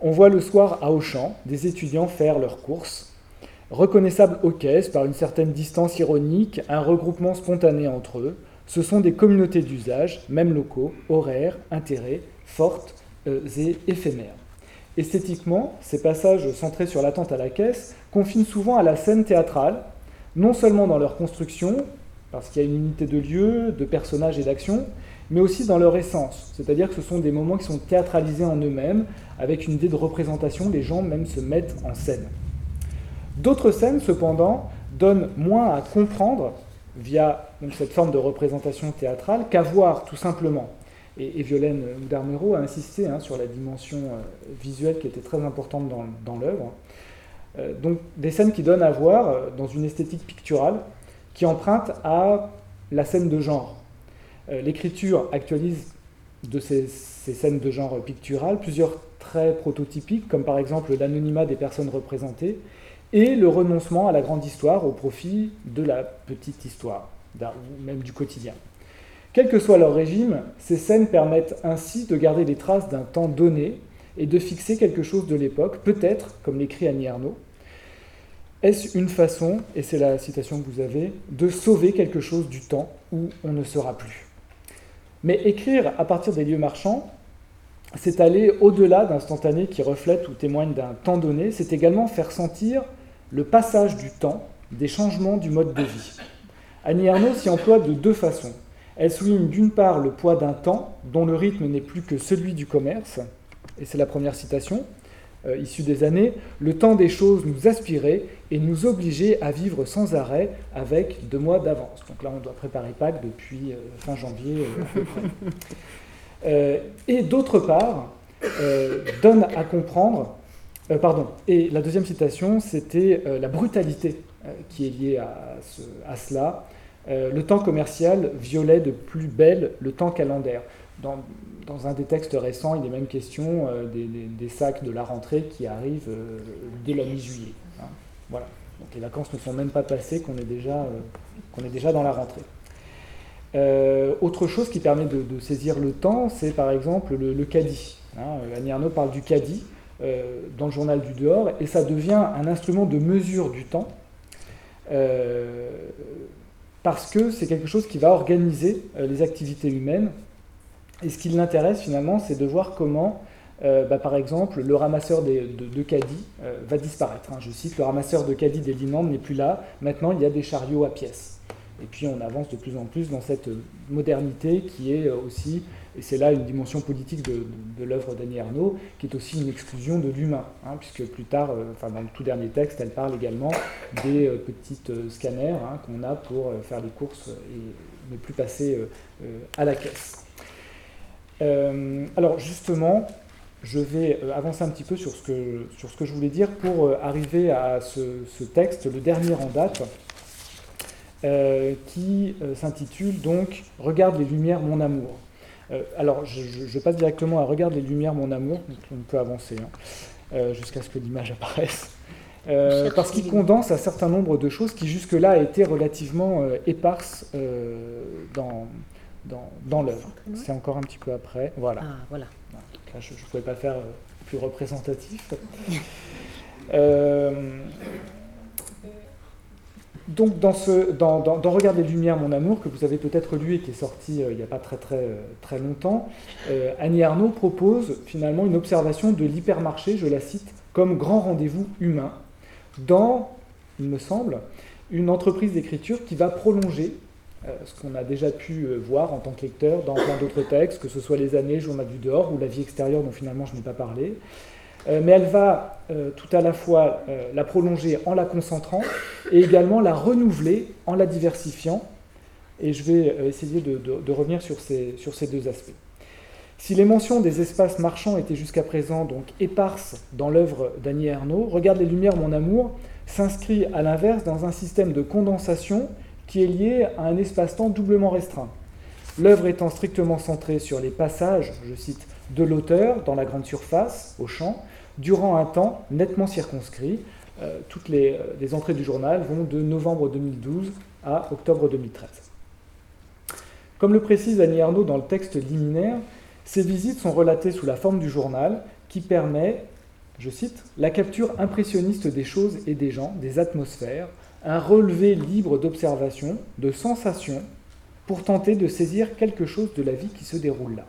on voit le soir à Auchan des étudiants faire leurs courses Reconnaissables aux caisses par une certaine distance ironique, un regroupement spontané entre eux, ce sont des communautés d'usage, même locaux, horaires, intérêts, fortes euh, et éphémères. Esthétiquement, ces passages centrés sur l'attente à la caisse confinent souvent à la scène théâtrale, non seulement dans leur construction, parce qu'il y a une unité de lieu, de personnages et d'action, mais aussi dans leur essence, c'est-à-dire que ce sont des moments qui sont théâtralisés en eux-mêmes, avec une idée de représentation, les gens même se mettent en scène. D'autres scènes, cependant, donnent moins à comprendre via cette forme de représentation théâtrale qu'à voir tout simplement. Et, Violaine Darmero a insisté hein, sur la dimension euh, visuelle qui était très importante dans, l'œuvre. Euh, donc des scènes qui donnent à voir euh, dans une esthétique picturale qui emprunte à la scène de genre. L'écriture actualise de ces, ces, scènes de genre pictural plusieurs traits prototypiques, comme par exemple l'anonymat des personnes représentées, et le renoncement à la grande histoire au profit de la petite histoire, même du quotidien. Quel que soit leur régime, ces scènes permettent ainsi de garder les traces d'un temps donné et de fixer quelque chose de l'époque, peut-être, comme l'écrit Annie Arnaud, est-ce une façon, et c'est la citation que vous avez, de sauver quelque chose du temps où on ne sera plus? Mais écrire à partir des lieux marchands, c'est aller au-delà d'instantané qui reflète ou témoigne d'un temps donné, c'est également faire sentir le passage du temps, des changements du mode de vie. Annie Arnaud s'y emploie de deux façons. Elle souligne d'une part le poids d'un temps dont le rythme n'est plus que celui du commerce, et c'est la première citation, euh, issue des années, le temps des choses nous aspirait et nous obligeait à vivre sans arrêt avec deux mois d'avance. Donc là, on doit préparer Pâques depuis euh, fin janvier. Euh, et d'autre part, donne à comprendre pardon. Et la deuxième citation, c'était la brutalité qui est liée à, cela. Le temps commercial violait de plus belle le temps calendaire. Dans, un des textes récents, il est même question des, sacs de la rentrée qui arrivent dès la mi-juillet. Hein. Voilà. Donc les vacances ne sont même pas passées, qu'on est, déjà, est déjà dans la rentrée. autre chose qui permet de, saisir le temps, c'est par exemple le, caddie. Hein. Annie Arnaud parle du caddie. Euh, dans le journal du dehors, et ça devient un instrument de mesure du temps, euh, parce que c'est quelque chose qui va organiser euh, les activités humaines. Et ce qui l'intéresse finalement, c'est de voir comment bah, par exemple, le ramasseur de, de, caddie va disparaître. Hein. Je cite, le ramasseur de caddie des Linandes n'est plus là, maintenant il y a des chariots à pièces. Et puis on avance de plus en plus dans cette modernité qui est aussi et c'est là une dimension politique de, l'œuvre d'Annie Arnaud, qui est aussi une exclusion de l'humain, hein, puisque plus tard, euh, dans le tout dernier texte, elle parle également des euh, petites euh, scanners hein, qu'on a pour faire les courses et ne plus passer à la caisse. alors justement, je vais avancer un petit peu sur ce que, sur ce que je voulais dire pour arriver à ce, ce texte, le dernier en date, qui s'intitule donc Regarde les lumières, mon amour. Euh, alors, je, passe directement à Regarde les lumières, mon amour. on peut avancer hein, euh, jusqu'à ce que l'image apparaisse. Euh, parce qu'il condense un certain nombre de choses qui jusque-là étaient relativement éparses dans, dans, dans l'œuvre. C'est encore un petit peu après. Voilà. Ah, voilà. Là, je ne pouvais pas faire plus représentatif. Donc dans, ce, dans, dans, Regarde les Lumières, mon amour, que vous avez peut-être lu et qui est sorti euh, il n'y a pas très très, euh, très longtemps, euh, Annie Arnaud propose finalement une observation de l'hypermarché, je la cite, comme grand rendez-vous humain, dans, il me semble, une entreprise d'écriture qui va prolonger ce qu'on a déjà pu voir en tant que lecteur dans plein d'autres textes, que ce soit Les années, Journal du dehors ou La vie extérieure dont finalement je n'ai pas parlé, mais elle va euh, tout à la fois euh, la prolonger en la concentrant et également la renouveler en la diversifiant. Et je vais essayer de, revenir sur ces, sur ces, deux aspects. Si les mentions des espaces marchands étaient jusqu'à présent donc éparses dans l'œuvre d'Annie Ernaux, Regarde les Lumières, mon amour s'inscrit à l'inverse dans un système de condensation qui est lié à un espace-temps doublement restreint. L'œuvre étant strictement centrée sur les passages, je cite, de l'auteur dans la grande surface, au champ, durant un temps nettement circonscrit. Euh, toutes euh, les, entrées du journal vont de novembre 2012 à octobre 2013. Comme le précise Annie Arnaud dans le texte liminaire, ces visites sont relatées sous la forme du journal qui permet, je cite, la capture impressionniste des choses et des gens, des atmosphères, un relevé libre d'observation, de sensations, pour tenter de saisir quelque chose de la vie qui se déroule là.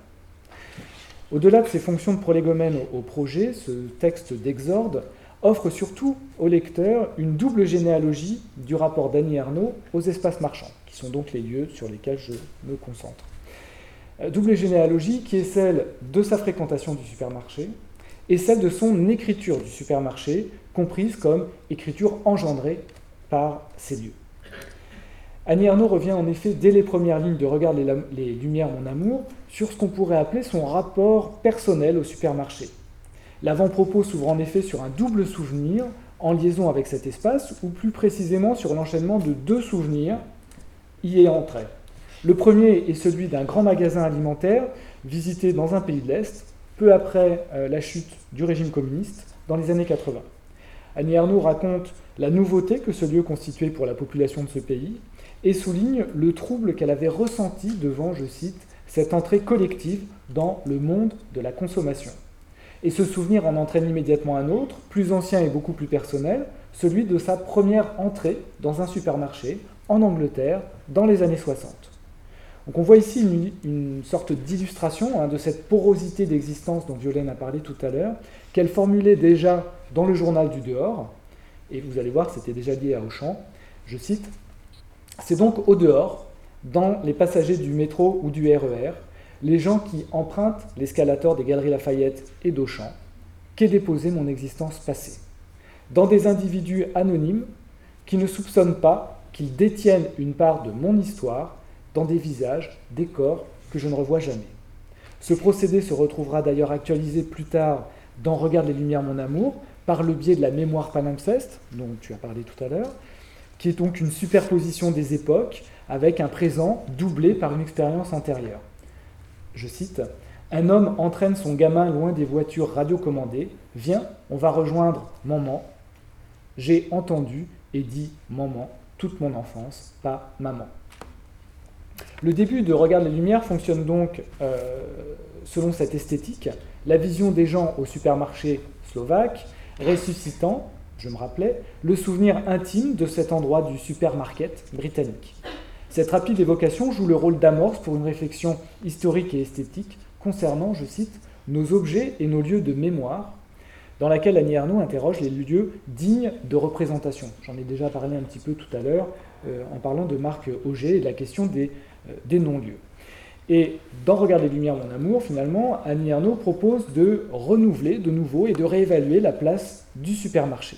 Au-delà de ses fonctions de prolégomène au projet, ce texte d'exorde offre surtout au lecteur une double généalogie du rapport d'Annie Arnaud aux espaces marchands, qui sont donc les lieux sur lesquels je me concentre. Euh, double généalogie qui est celle de sa fréquentation du supermarché et celle de son écriture du supermarché, comprise comme écriture engendrée par ces lieux. Annie Arnaud revient en effet dès les premières lignes de Regarde les, Lumières, mon amour sur ce qu'on pourrait appeler son rapport personnel au supermarché. L'avant-propos s'ouvre en effet sur un double souvenir en liaison avec cet espace, ou plus précisément sur l'enchaînement de deux souvenirs y ayant trait. Le premier est celui d'un grand magasin alimentaire visité dans un pays de l'Est, peu après euh, la chute du régime communiste, dans les années 80. Annie Arnaud raconte la nouveauté que ce lieu constituait pour la population de ce pays, et souligne le trouble qu'elle avait ressenti devant, je cite, cette entrée collective dans le monde de la consommation. Et ce souvenir en entraîne immédiatement un autre, plus ancien et beaucoup plus personnel, celui de sa première entrée dans un supermarché en Angleterre dans les années 60. Donc on voit ici une, sorte d'illustration hein, de cette porosité d'existence dont Violaine a parlé tout à l'heure, qu'elle formulait déjà dans le journal du dehors, et vous allez voir, c'était déjà lié à Auchan, je cite, c'est donc au dehors, dans les passagers du métro ou du RER, e les gens qui empruntent l'escalator des Galeries Lafayette et d'Auchan, qu'est déposée mon existence passée. Dans des individus anonymes qui ne soupçonnent pas qu'ils détiennent une part de mon histoire dans des visages, des corps que je ne revois jamais. Ce procédé se retrouvera d'ailleurs actualisé plus tard dans Regarde les Lumières, mon amour, par le biais de la mémoire palimpseste, dont tu as parlé tout à l'heure, qui est donc une superposition des époques avec un présent doublé par une expérience antérieure. Je cite Un homme entraîne son gamin loin des voitures radiocommandées. Viens, on va rejoindre maman. J'ai entendu et dit maman toute mon enfance, pas maman. Le début de Regarde les Lumières fonctionne donc euh, selon cette esthétique, la vision des gens au supermarché slovaque, ressuscitant je me rappelais, le souvenir intime de cet endroit du supermarket britannique. Cette rapide évocation joue le rôle d'amorce pour une réflexion historique et esthétique concernant, je cite, nos objets et nos lieux de mémoire, dans laquelle Annie Arnaud interroge les lieux dignes de représentation. J'en ai déjà parlé un petit peu tout à l'heure euh, en parlant de Marc Auger et de la question des, euh, non-lieux. Et dans Regard des Lumières, mon amour, finalement, Annie Arnaud propose de renouveler de nouveau et de réévaluer la place du supermarché.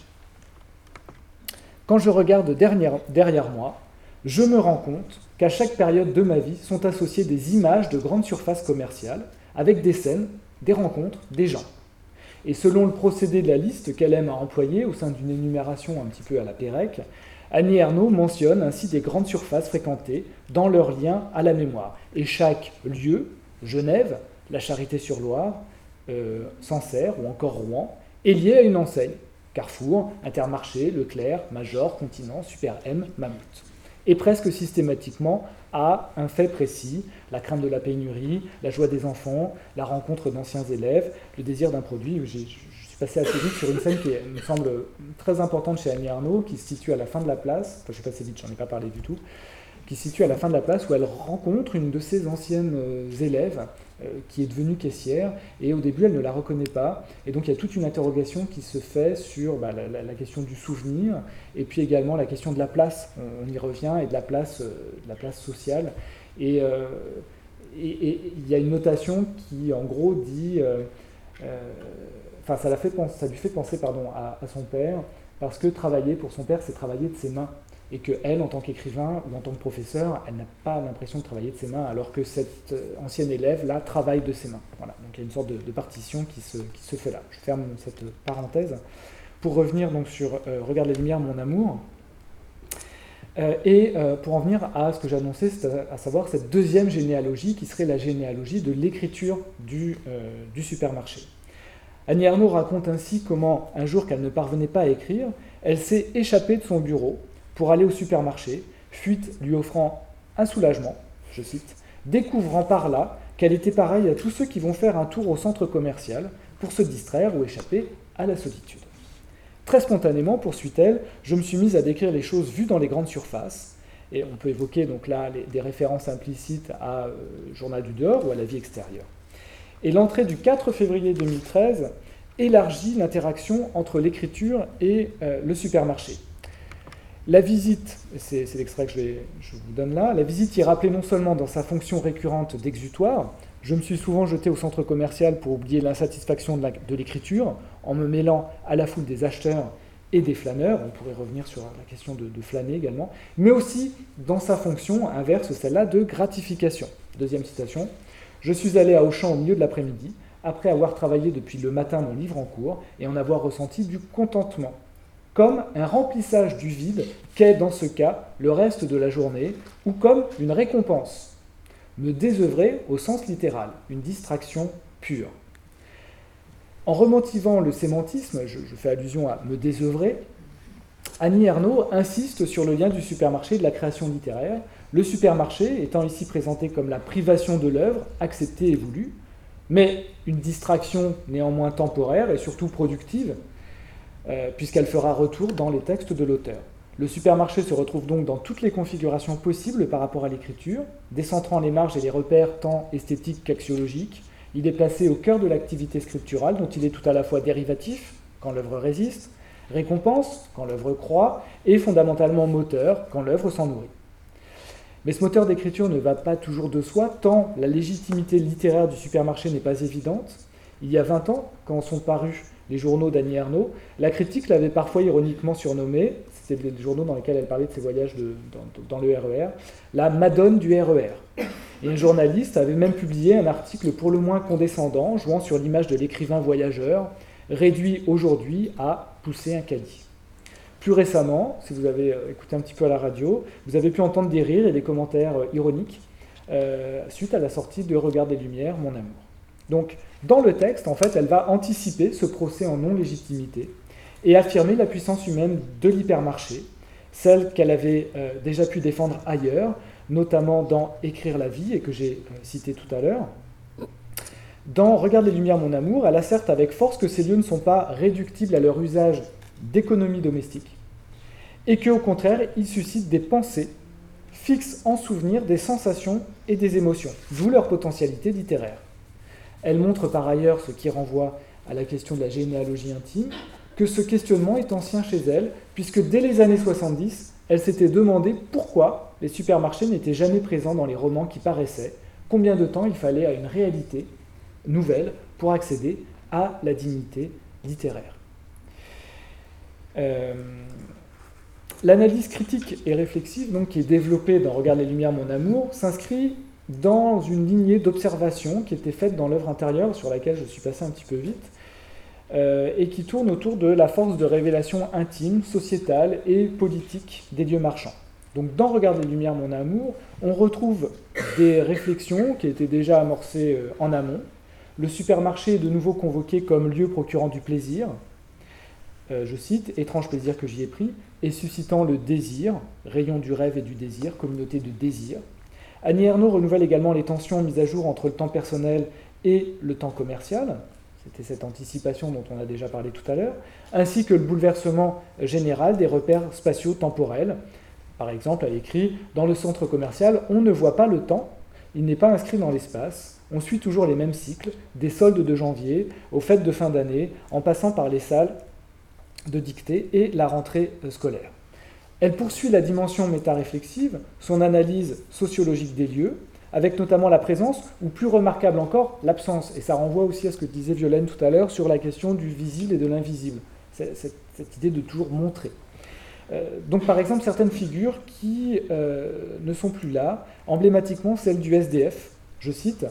Quand je regarde derrière, moi, je me rends compte qu'à chaque période de ma vie sont associées des images de grandes surfaces commerciales, avec des scènes, des rencontres, des gens. Et selon le procédé de la liste qu'elle aime à employer au sein d'une énumération un petit peu à la Pérec, Annie Ernaux mentionne ainsi des grandes surfaces fréquentées dans leur lien à la mémoire. Et chaque lieu, Genève, la Charité-sur-Loire, euh, Sancerre ou encore Rouen, est lié à une enseigne. Carrefour, Intermarché, Leclerc, Major, Continent, Super M, Mammouth. Et presque systématiquement à un fait précis, la crainte de la pénurie, la joie des enfants, la rencontre d'anciens élèves, le désir d'un produit. Je suis passé assez vite sur une scène qui me semble très importante chez Annie Arnaud, qui se situe à la fin de la place, enfin je suis passé vite, j'en ai pas parlé du tout, qui se situe à la fin de la place où elle rencontre une de ses anciennes euh, élèves qui est devenue caissière, et au début elle ne la reconnaît pas, et donc il y a toute une interrogation qui se fait sur bah, la, question du souvenir, et puis également la question de la place, on, y revient, et de la place, euh, la place sociale, et il y a une notation qui en gros dit, enfin ça, ça lui fait penser pardon, à son père, parce que travailler pour son père, c'est travailler de ses mains et qu'elle, en tant qu'écrivain ou en tant que professeur, elle n'a pas l'impression de travailler de ses mains, alors que cette euh, ancienne élève-là travaille de ses mains. Voilà. Donc il y a une sorte de, partition qui se, fait là. Je ferme cette parenthèse pour revenir donc sur euh, Regarde les lumières, mon amour. Euh, et pour en venir à ce que j'annonçais, à, à, savoir cette deuxième généalogie qui serait la généalogie de l'écriture du, du supermarché. Annie Arnaud raconte ainsi comment, un jour qu'elle ne parvenait pas à écrire, elle s'est échappée de son bureau pour aller au supermarché, fuite lui offrant un soulagement, je cite, découvrant par là qu'elle était pareille à tous ceux qui vont faire un tour au centre commercial pour se distraire ou échapper à la solitude. Très spontanément, poursuit-elle, je me suis mise à décrire les choses vues dans les grandes surfaces, et on peut évoquer donc là des références implicites à euh, Journal du dehors ou à la vie extérieure. Et l'entrée du 4 février 2013 élargit l'interaction entre l'écriture et euh, le supermarché. La visite, c'est l'extrait que je, vous donne là, la visite y est rappelée non seulement dans sa fonction récurrente d'exutoire, je me suis souvent jeté au centre commercial pour oublier l'insatisfaction de l'écriture, en me mêlant à la foule des acheteurs et des flâneurs, on pourrait revenir sur la question de, flâner également, mais aussi dans sa fonction inverse, celle-là de gratification. Deuxième citation, je suis allé à Auchan au milieu de l'après-midi, après avoir travaillé depuis le matin mon livre en cours et en avoir ressenti du contentement comme un remplissage du vide qu'est dans ce cas le reste de la journée, ou comme une récompense. Me désœuvrer au sens littéral, une distraction pure. En remotivant le sémantisme, je, fais allusion à me désœuvrer, Annie Ernaux insiste sur le lien du supermarché et de la création littéraire, le supermarché étant ici présenté comme la privation de l'œuvre, acceptée et voulue, mais une distraction néanmoins temporaire et surtout productive, euh, puisqu'elle fera retour dans les textes de l'auteur. Le supermarché se retrouve donc dans toutes les configurations possibles par rapport à l'écriture, décentrant les marges et les repères tant esthétiques qu'axiologiques. Il est placé au cœur de l'activité scripturale, dont il est tout à la fois dérivatif, quand l'œuvre résiste, récompense, quand l'œuvre croît, et fondamentalement moteur, quand l'œuvre s'en nourrit. Mais ce moteur d'écriture ne va pas toujours de soi, tant la légitimité littéraire du supermarché n'est pas évidente. Il y a 20 ans, quand sont parus les journaux d'Annie Ernaux. La critique l'avait parfois ironiquement surnommée, c'était des journaux dans lesquels elle parlait de ses voyages dans, le RER, e la Madone du RER. E Et un journaliste avait même publié un article pour le moins condescendant, jouant sur l'image de l'écrivain voyageur, réduit aujourd'hui à pousser un caddie. Plus récemment, si vous avez euh, écouté un petit peu à la radio, vous avez pu entendre des rires et des commentaires euh, ironiques euh, suite à la sortie de Regard des Lumières, Mon Amour. Donc, dans le texte, en fait, elle va anticiper ce procès en non-légitimité et affirmer la puissance humaine de l'hypermarché, celle qu'elle avait euh, déjà pu défendre ailleurs, notamment dans Écrire la vie, et que j'ai euh, cité tout à l'heure. Dans Regarde les lumières, mon amour, elle asserte avec force que ces lieux ne sont pas réductibles à leur usage d'économie domestique, et qu'au contraire, ils suscitent des pensées, fixent en souvenir des sensations et des émotions, d'où leur potentialité littéraire. Elle montre par ailleurs, ce qui renvoie à la question de la généalogie intime, que ce questionnement est ancien chez elle, puisque dès les années 70, elle s'était demandé pourquoi les supermarchés n'étaient jamais présents dans les romans qui paraissaient, combien de temps il fallait à une réalité nouvelle pour accéder à la dignité littéraire. Euh, l'analyse critique et réflexive, donc, qui est développée dans Regarde les Lumières, mon amour, s'inscrit dans une lignée d'observation qui était faite dans l'œuvre intérieure, sur laquelle je suis passé un petit peu vite, euh, et qui tourne autour de la force de révélation intime, sociétale et politique des lieux marchands. Donc dans Regarde les Lumières, mon amour, on retrouve des réflexions qui étaient déjà amorcées euh, en amont. Le supermarché est de nouveau convoqué comme lieu procurant du plaisir, euh, je cite, étrange plaisir que j'y ai pris, et suscitant le désir, rayon du rêve et du désir, communauté de désir. Annie Ernaux renouvelle également les tensions mises à jour entre le temps personnel et le temps commercial, c'était cette anticipation dont on a déjà parlé tout à l'heure, ainsi que le bouleversement général des repères spatiaux temporels. Par exemple, elle écrit Dans le centre commercial, on ne voit pas le temps, il n'est pas inscrit dans l'espace, on suit toujours les mêmes cycles, des soldes de janvier aux fêtes de fin d'année, en passant par les salles de dictée et la rentrée scolaire. Elle poursuit la dimension métaréflexive, son analyse sociologique des lieux, avec notamment la présence, ou plus remarquable encore, l'absence. Et ça renvoie aussi à ce que disait Violaine tout à l'heure sur la question du visible et de l'invisible, cette, idée de toujours montrer. Euh, donc par exemple certaines figures qui euh, ne sont plus là, emblématiquement celle du SDF, je cite,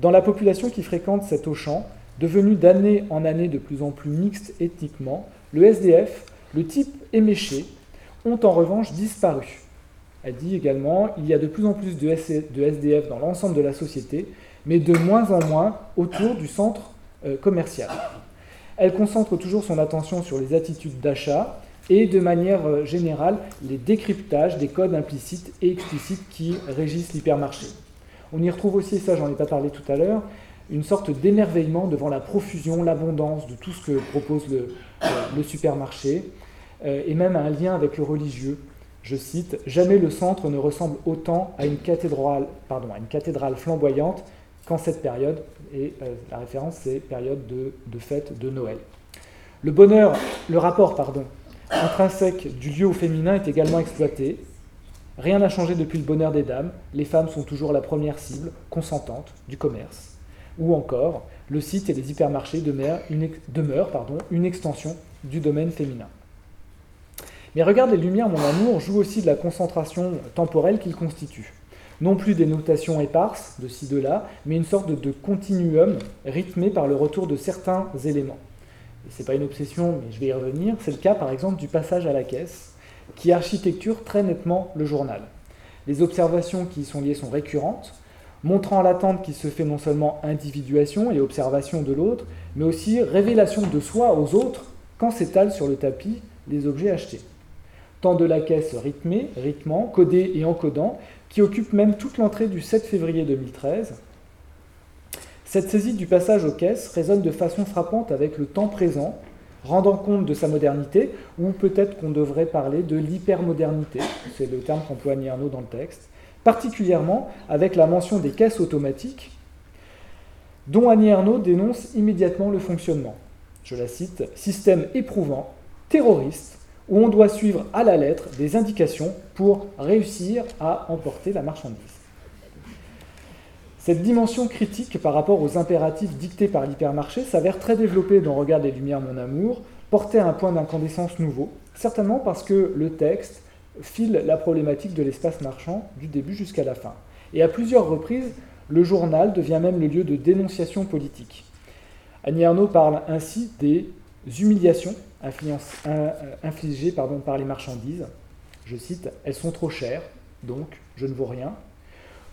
dans la population qui fréquente cet Auchan, devenu d'année en année de plus en plus mixte ethniquement, le SDF, le type éméché, ont en revanche disparu. Elle dit également il y a de plus en plus de, SDF dans l'ensemble de la société, mais de moins en moins autour du centre euh, commercial. Elle concentre toujours son attention sur les attitudes d'achat et de manière euh, générale les décryptages des codes implicites et explicites qui régissent l'hypermarché. On y retrouve aussi, ça j'en ai pas parlé tout à l'heure, une sorte d'émerveillement devant la profusion, l'abondance de tout ce que propose le, le supermarché, et même un lien avec le religieux, je cite, Jamais le centre ne ressemble autant à une cathédrale, pardon, à une cathédrale flamboyante qu'en cette période, et euh, la référence c'est période de, de, fête de Noël. Le bonheur, le rapport pardon, intrinsèque du lieu au féminin est également exploité. Rien n'a changé depuis le bonheur des dames, les femmes sont toujours la première cible, consentante, du commerce. Ou encore, le site et les hypermarchés demeurent une, demeurent, pardon, une extension du domaine féminin. Mais regarde les lumières, mon amour, joue aussi de la concentration temporelle qu'il constitue. Non plus des notations éparses, de ci, de là, mais une sorte de, continuum rythmé par le retour de certains éléments. Ce n'est pas une obsession, mais je vais y revenir. C'est le cas, par exemple, du passage à la caisse, qui architecture très nettement le journal. Les observations qui y sont liées sont récurrentes, montrant l'attente qui se fait non seulement individuation et observation de l'autre, mais aussi révélation de soi aux autres quand s'étalent sur le tapis les objets achetés temps de la caisse rythmé, rythmant, codé et encodant, qui occupe même toute l'entrée du 7 février 2013. Cette saisie du passage aux caisses résonne de façon frappante avec le temps présent, rendant compte de sa modernité, ou peut-être qu'on devrait parler de l'hypermodernité, c'est le terme qu'emploie Arnaud dans le texte, particulièrement avec la mention des caisses automatiques, dont Annie Arnaud dénonce immédiatement le fonctionnement. Je la cite, système éprouvant, terroriste, où on doit suivre à la lettre des indications pour réussir à emporter la marchandise. Cette dimension critique par rapport aux impératifs dictés par l'hypermarché s'avère très développée dans Regarde les Lumières, mon amour, portée à un point d'incandescence nouveau, certainement parce que le texte file la problématique de l'espace marchand du début jusqu'à la fin. Et à plusieurs reprises, le journal devient même le lieu de dénonciation politique. Annie Arnaud parle ainsi des humiliations infligées pardon, par les marchandises. Je cite, elles sont trop chères, donc je ne vaux rien.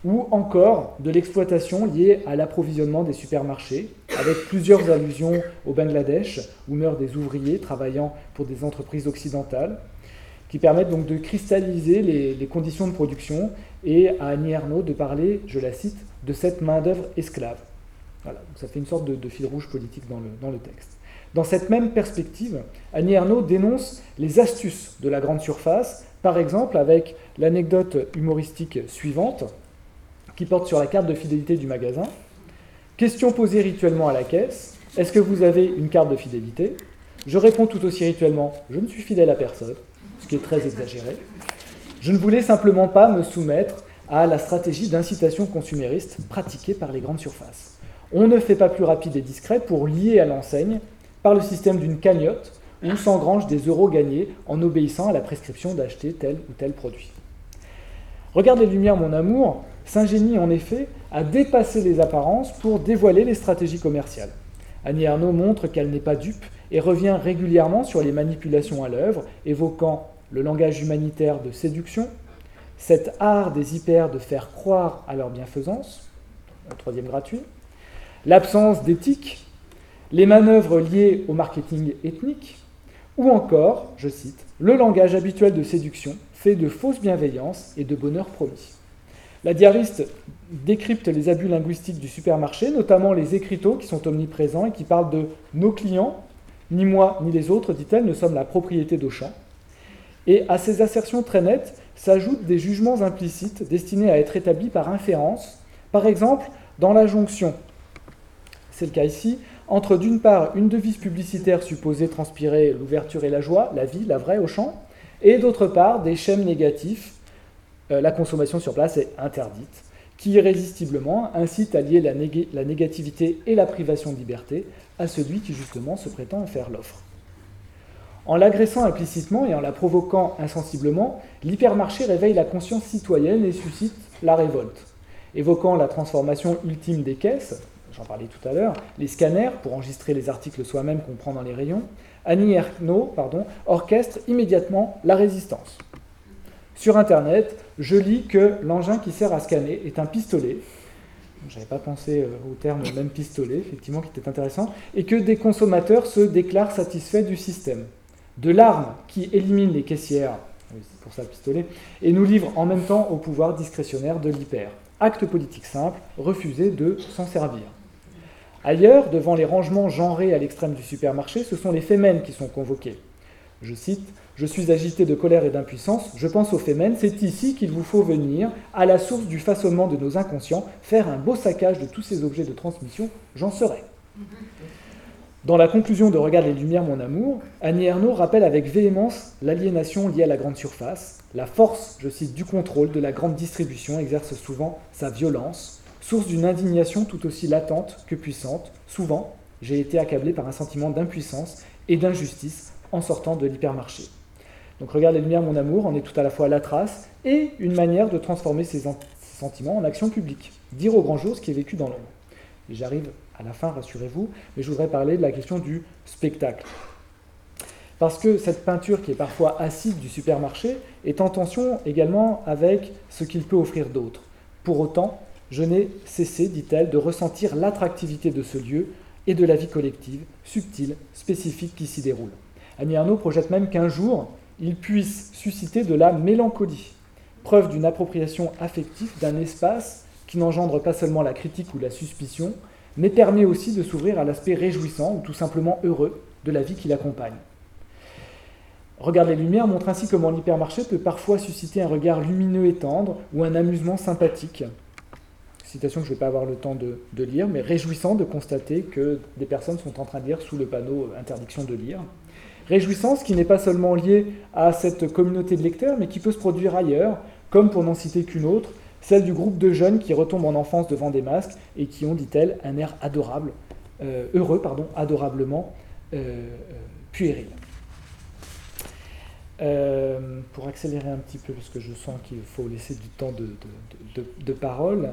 Ou encore de l'exploitation liée à l'approvisionnement des supermarchés, avec plusieurs allusions au Bangladesh, où meurent des ouvriers travaillant pour des entreprises occidentales, qui permettent donc de cristalliser les, conditions de production et à Annie Ernaux de parler, je la cite, de cette main-d'œuvre esclave. Voilà, ça fait une sorte de, fil rouge politique dans le texte. Dans cette même perspective, Annie Ernaux dénonce les astuces de la grande surface, par exemple avec l'anecdote humoristique suivante, qui porte sur la carte de fidélité du magasin. Question posée rituellement à la caisse, est-ce que vous avez une carte de fidélité? Je réponds tout aussi rituellement, je ne suis fidèle à personne, ce qui est très exagéré. Je ne voulais simplement pas me soumettre à la stratégie d'incitation consumériste pratiquée par les grandes surfaces. On ne fait pas plus rapide et discret pour lier à l'enseigne par le système d'une cagnotte où s'engrangent des euros gagnés en obéissant à la prescription d'acheter tel ou tel produit. Regarde les Lumières, mon amour, s'ingénie en effet à dépasser les apparences pour dévoiler les stratégies commerciales. Annie Arnaud montre qu'elle n'est pas dupe et revient régulièrement sur les manipulations à l'œuvre, évoquant le langage humanitaire de séduction, cet art des hyper de faire croire à leur bienfaisance, troisième gratuit, l'absence d'éthique, les manœuvres liées au marketing ethnique, ou encore, je cite, le langage habituel de séduction fait de fausses bienveillances et de bonheur promis. La diariste décrypte les abus linguistiques du supermarché, notamment les écriteaux qui sont omniprésents et qui parlent de nos clients, ni moi ni les autres, dit-elle, ne sommes la propriété d'Auchan. Et à ces assertions très nettes s'ajoutent des jugements implicites destinés à être établis par inférence, par exemple dans la jonction, c'est le cas ici, entre d'une part une devise publicitaire supposée transpirer l'ouverture et la joie, la vie, la vraie au champ, et d'autre part des schèmes négatifs, euh, la consommation sur place est interdite, qui irrésistiblement incite à lier la, la négativité et la privation de liberté à celui qui justement se prétend faire l'offre. En l'agressant implicitement et en la provoquant insensiblement, l'hypermarché réveille la conscience citoyenne et suscite la révolte. Évoquant la transformation ultime des caisses, j'en parlais tout à l'heure, les scanners pour enregistrer les articles soi-même qu'on prend dans les rayons, Annie Ernaux pardon, orchestre immédiatement la résistance. Sur Internet, je lis que l'engin qui sert à scanner est un pistolet. Je n'avais pas pensé euh, au terme même pistolet, effectivement, qui était intéressant, et que des consommateurs se déclarent satisfaits du système. De l'arme qui élimine les caissières, pour ça pistolet, et nous livre en même temps au pouvoir discrétionnaire de l'hyper. Acte politique simple, refuser de s'en servir. Ailleurs, devant les rangements genrés à l'extrême du supermarché, ce sont les fémènes qui sont convoquées. Je cite Je suis agité de colère et d'impuissance, je pense aux fémènes, c'est ici qu'il vous faut venir, à la source du façonnement de nos inconscients, faire un beau saccage de tous ces objets de transmission, j'en serai. Dans la conclusion de Regarde les Lumières, mon amour, Annie Ernaux rappelle avec véhémence l'aliénation liée à la grande surface. La force, je cite, du contrôle de la grande distribution exerce souvent sa violence, source d'une indignation tout aussi latente que puissante. Souvent, j'ai été accablé par un sentiment d'impuissance et d'injustice en sortant de l'hypermarché. Donc regarde les lumières, mon amour, en est tout à la fois la trace et une manière de transformer ces, sentiments en action publique. Dire au grand jour ce qui est vécu dans l'ombre. Et j'arrive à la fin, rassurez-vous, mais je voudrais parler de la question du spectacle. Parce que cette peinture qui est parfois acide du supermarché est en tension également avec ce qu'il peut offrir d'autre. Pour autant, je n'ai cessé, dit-elle, de ressentir l'attractivité de ce lieu et de la vie collective, subtile, spécifique qui s'y déroule. Annie Arnaud projette même qu'un jour, il puisse susciter de la mélancolie, preuve d'une appropriation affective d'un espace qui n'engendre pas seulement la critique ou la suspicion, mais permet aussi de s'ouvrir à l'aspect réjouissant ou tout simplement heureux de la vie qui l'accompagne. Regarde les lumières montre ainsi comment l'hypermarché peut parfois susciter un regard lumineux et tendre ou un amusement sympathique, citation que je ne vais pas avoir le temps de, lire, mais réjouissant de constater que des personnes sont en train de lire sous le panneau interdiction de lire. Réjouissant, ce qui n'est pas seulement lié à cette communauté de lecteurs, mais qui peut se produire ailleurs, comme pour n'en citer qu'une autre, celle du groupe de jeunes qui retombent en enfance devant des masques et qui ont, dit-elle, un air adorable, euh, heureux, pardon, adorablement euh, euh, puéril. Euh, pour accélérer un petit peu, parce que je sens qu'il faut laisser du temps de, parole,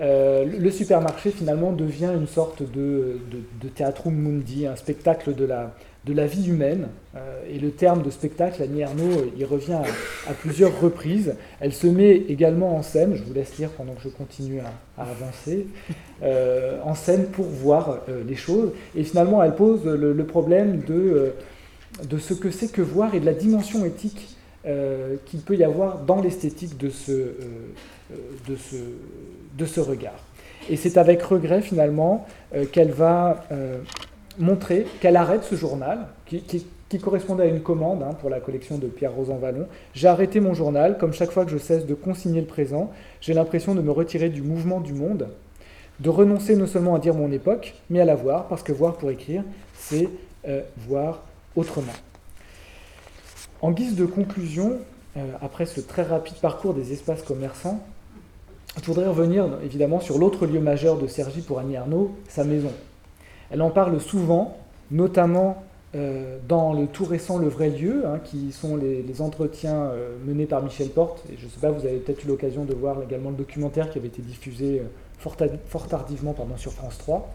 euh, le supermarché finalement devient une sorte de, de, mundi, un spectacle de la, de la vie humaine. Euh, et le terme de spectacle, Annie Arnaud, il revient à, plusieurs reprises. Elle se met également en scène, je vous laisse lire pendant que je continue à, avancer, en scène pour voir les choses. Et finalement, elle pose le problème de de ce que c'est que voir et de la dimension éthique euh, qu'il peut y avoir dans l'esthétique de, ce, euh, euh, de, ce, de ce regard. Et c'est avec regret finalement qu'elle va montrer qu'elle arrête ce journal, qui, correspondait à une commande hein, pour la collection de Pierre Rosan Vallon. J'ai arrêté mon journal, comme chaque fois que je cesse de consigner le présent, j'ai l'impression de me retirer du mouvement du monde, de renoncer non seulement à dire mon époque, mais à la voir, parce que voir pour écrire, c'est voir autrement. En guise de conclusion, euh, après ce très rapide parcours des espaces commerçants, je voudrais revenir évidemment sur l'autre lieu majeur de Sergi pour Annie Arnaud, sa maison. Elle en parle souvent, notamment euh, dans le tout récent Le Vrai Lieu, hein, qui sont les, entretiens euh, menés par Michel Porte. Et je ne sais pas, vous avez peut-être eu l'occasion de voir également le documentaire qui avait été diffusé fort, fort, tardivement pardon, sur France 3.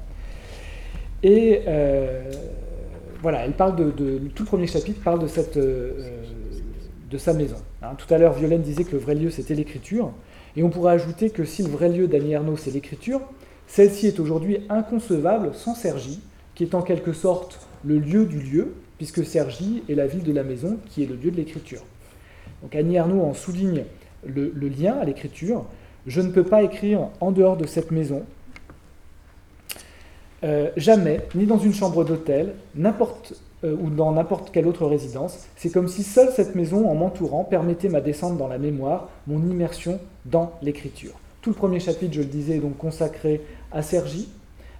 Et voilà, elle parle de, tout le premier chapitre parle de, cette, de sa maison. Hein. Tout à l'heure, Violaine disait que le vrai lieu, c'était l'écriture. Et on pourrait ajouter que si le vrai lieu d'Annie Ernaux, c'est l'écriture, celle-ci est aujourd'hui inconcevable sans Sergi, qui est en quelque sorte le lieu du lieu, puisque Sergi est la ville de la maison qui est le lieu de l'écriture. Donc Annie Arnaud en souligne le, lien à l'écriture. Je ne peux pas écrire en dehors de cette maison, euh, jamais, ni dans une chambre d'hôtel, n'importe euh, ou dans n'importe quelle autre résidence. C'est comme si seule cette maison, en m'entourant, permettait ma descente dans la mémoire, mon immersion dans l'écriture. Tout le premier chapitre, je le disais, est donc consacré à Sergi,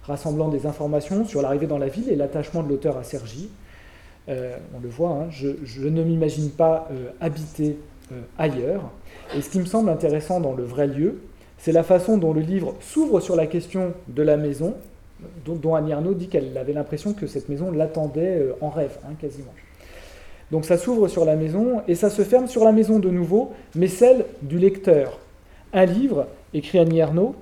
rassemblant des informations sur l'arrivée dans la ville et l'attachement de l'auteur à Sergi. Euh, on le voit, hein, je, ne m'imagine pas habiter ailleurs. Et ce qui me semble intéressant dans le vrai lieu, c'est la façon dont le livre s'ouvre sur la question de la maison, dont, Annie Arnaud dit qu'elle avait l'impression que cette maison l'attendait en rêve, hein, quasiment. Donc ça s'ouvre sur la maison et ça se ferme sur la maison de nouveau, mais celle du lecteur. Un livre, écrit Annie Arnaud,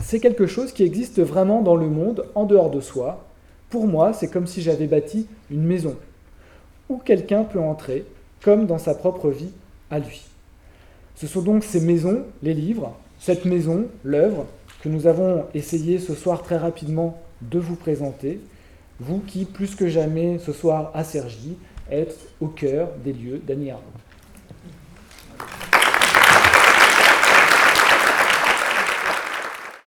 c'est quelque chose qui existe vraiment dans le monde, en dehors de soi. Pour moi, c'est comme si j'avais bâti une maison, où quelqu'un peut entrer, comme dans sa propre vie à lui. Ce sont donc ces maisons, les livres, cette maison, l'œuvre, que nous avons essayé ce soir très rapidement de vous présenter, vous qui, plus que jamais, ce soir à Sergi, êtes au cœur des lieux d'Annie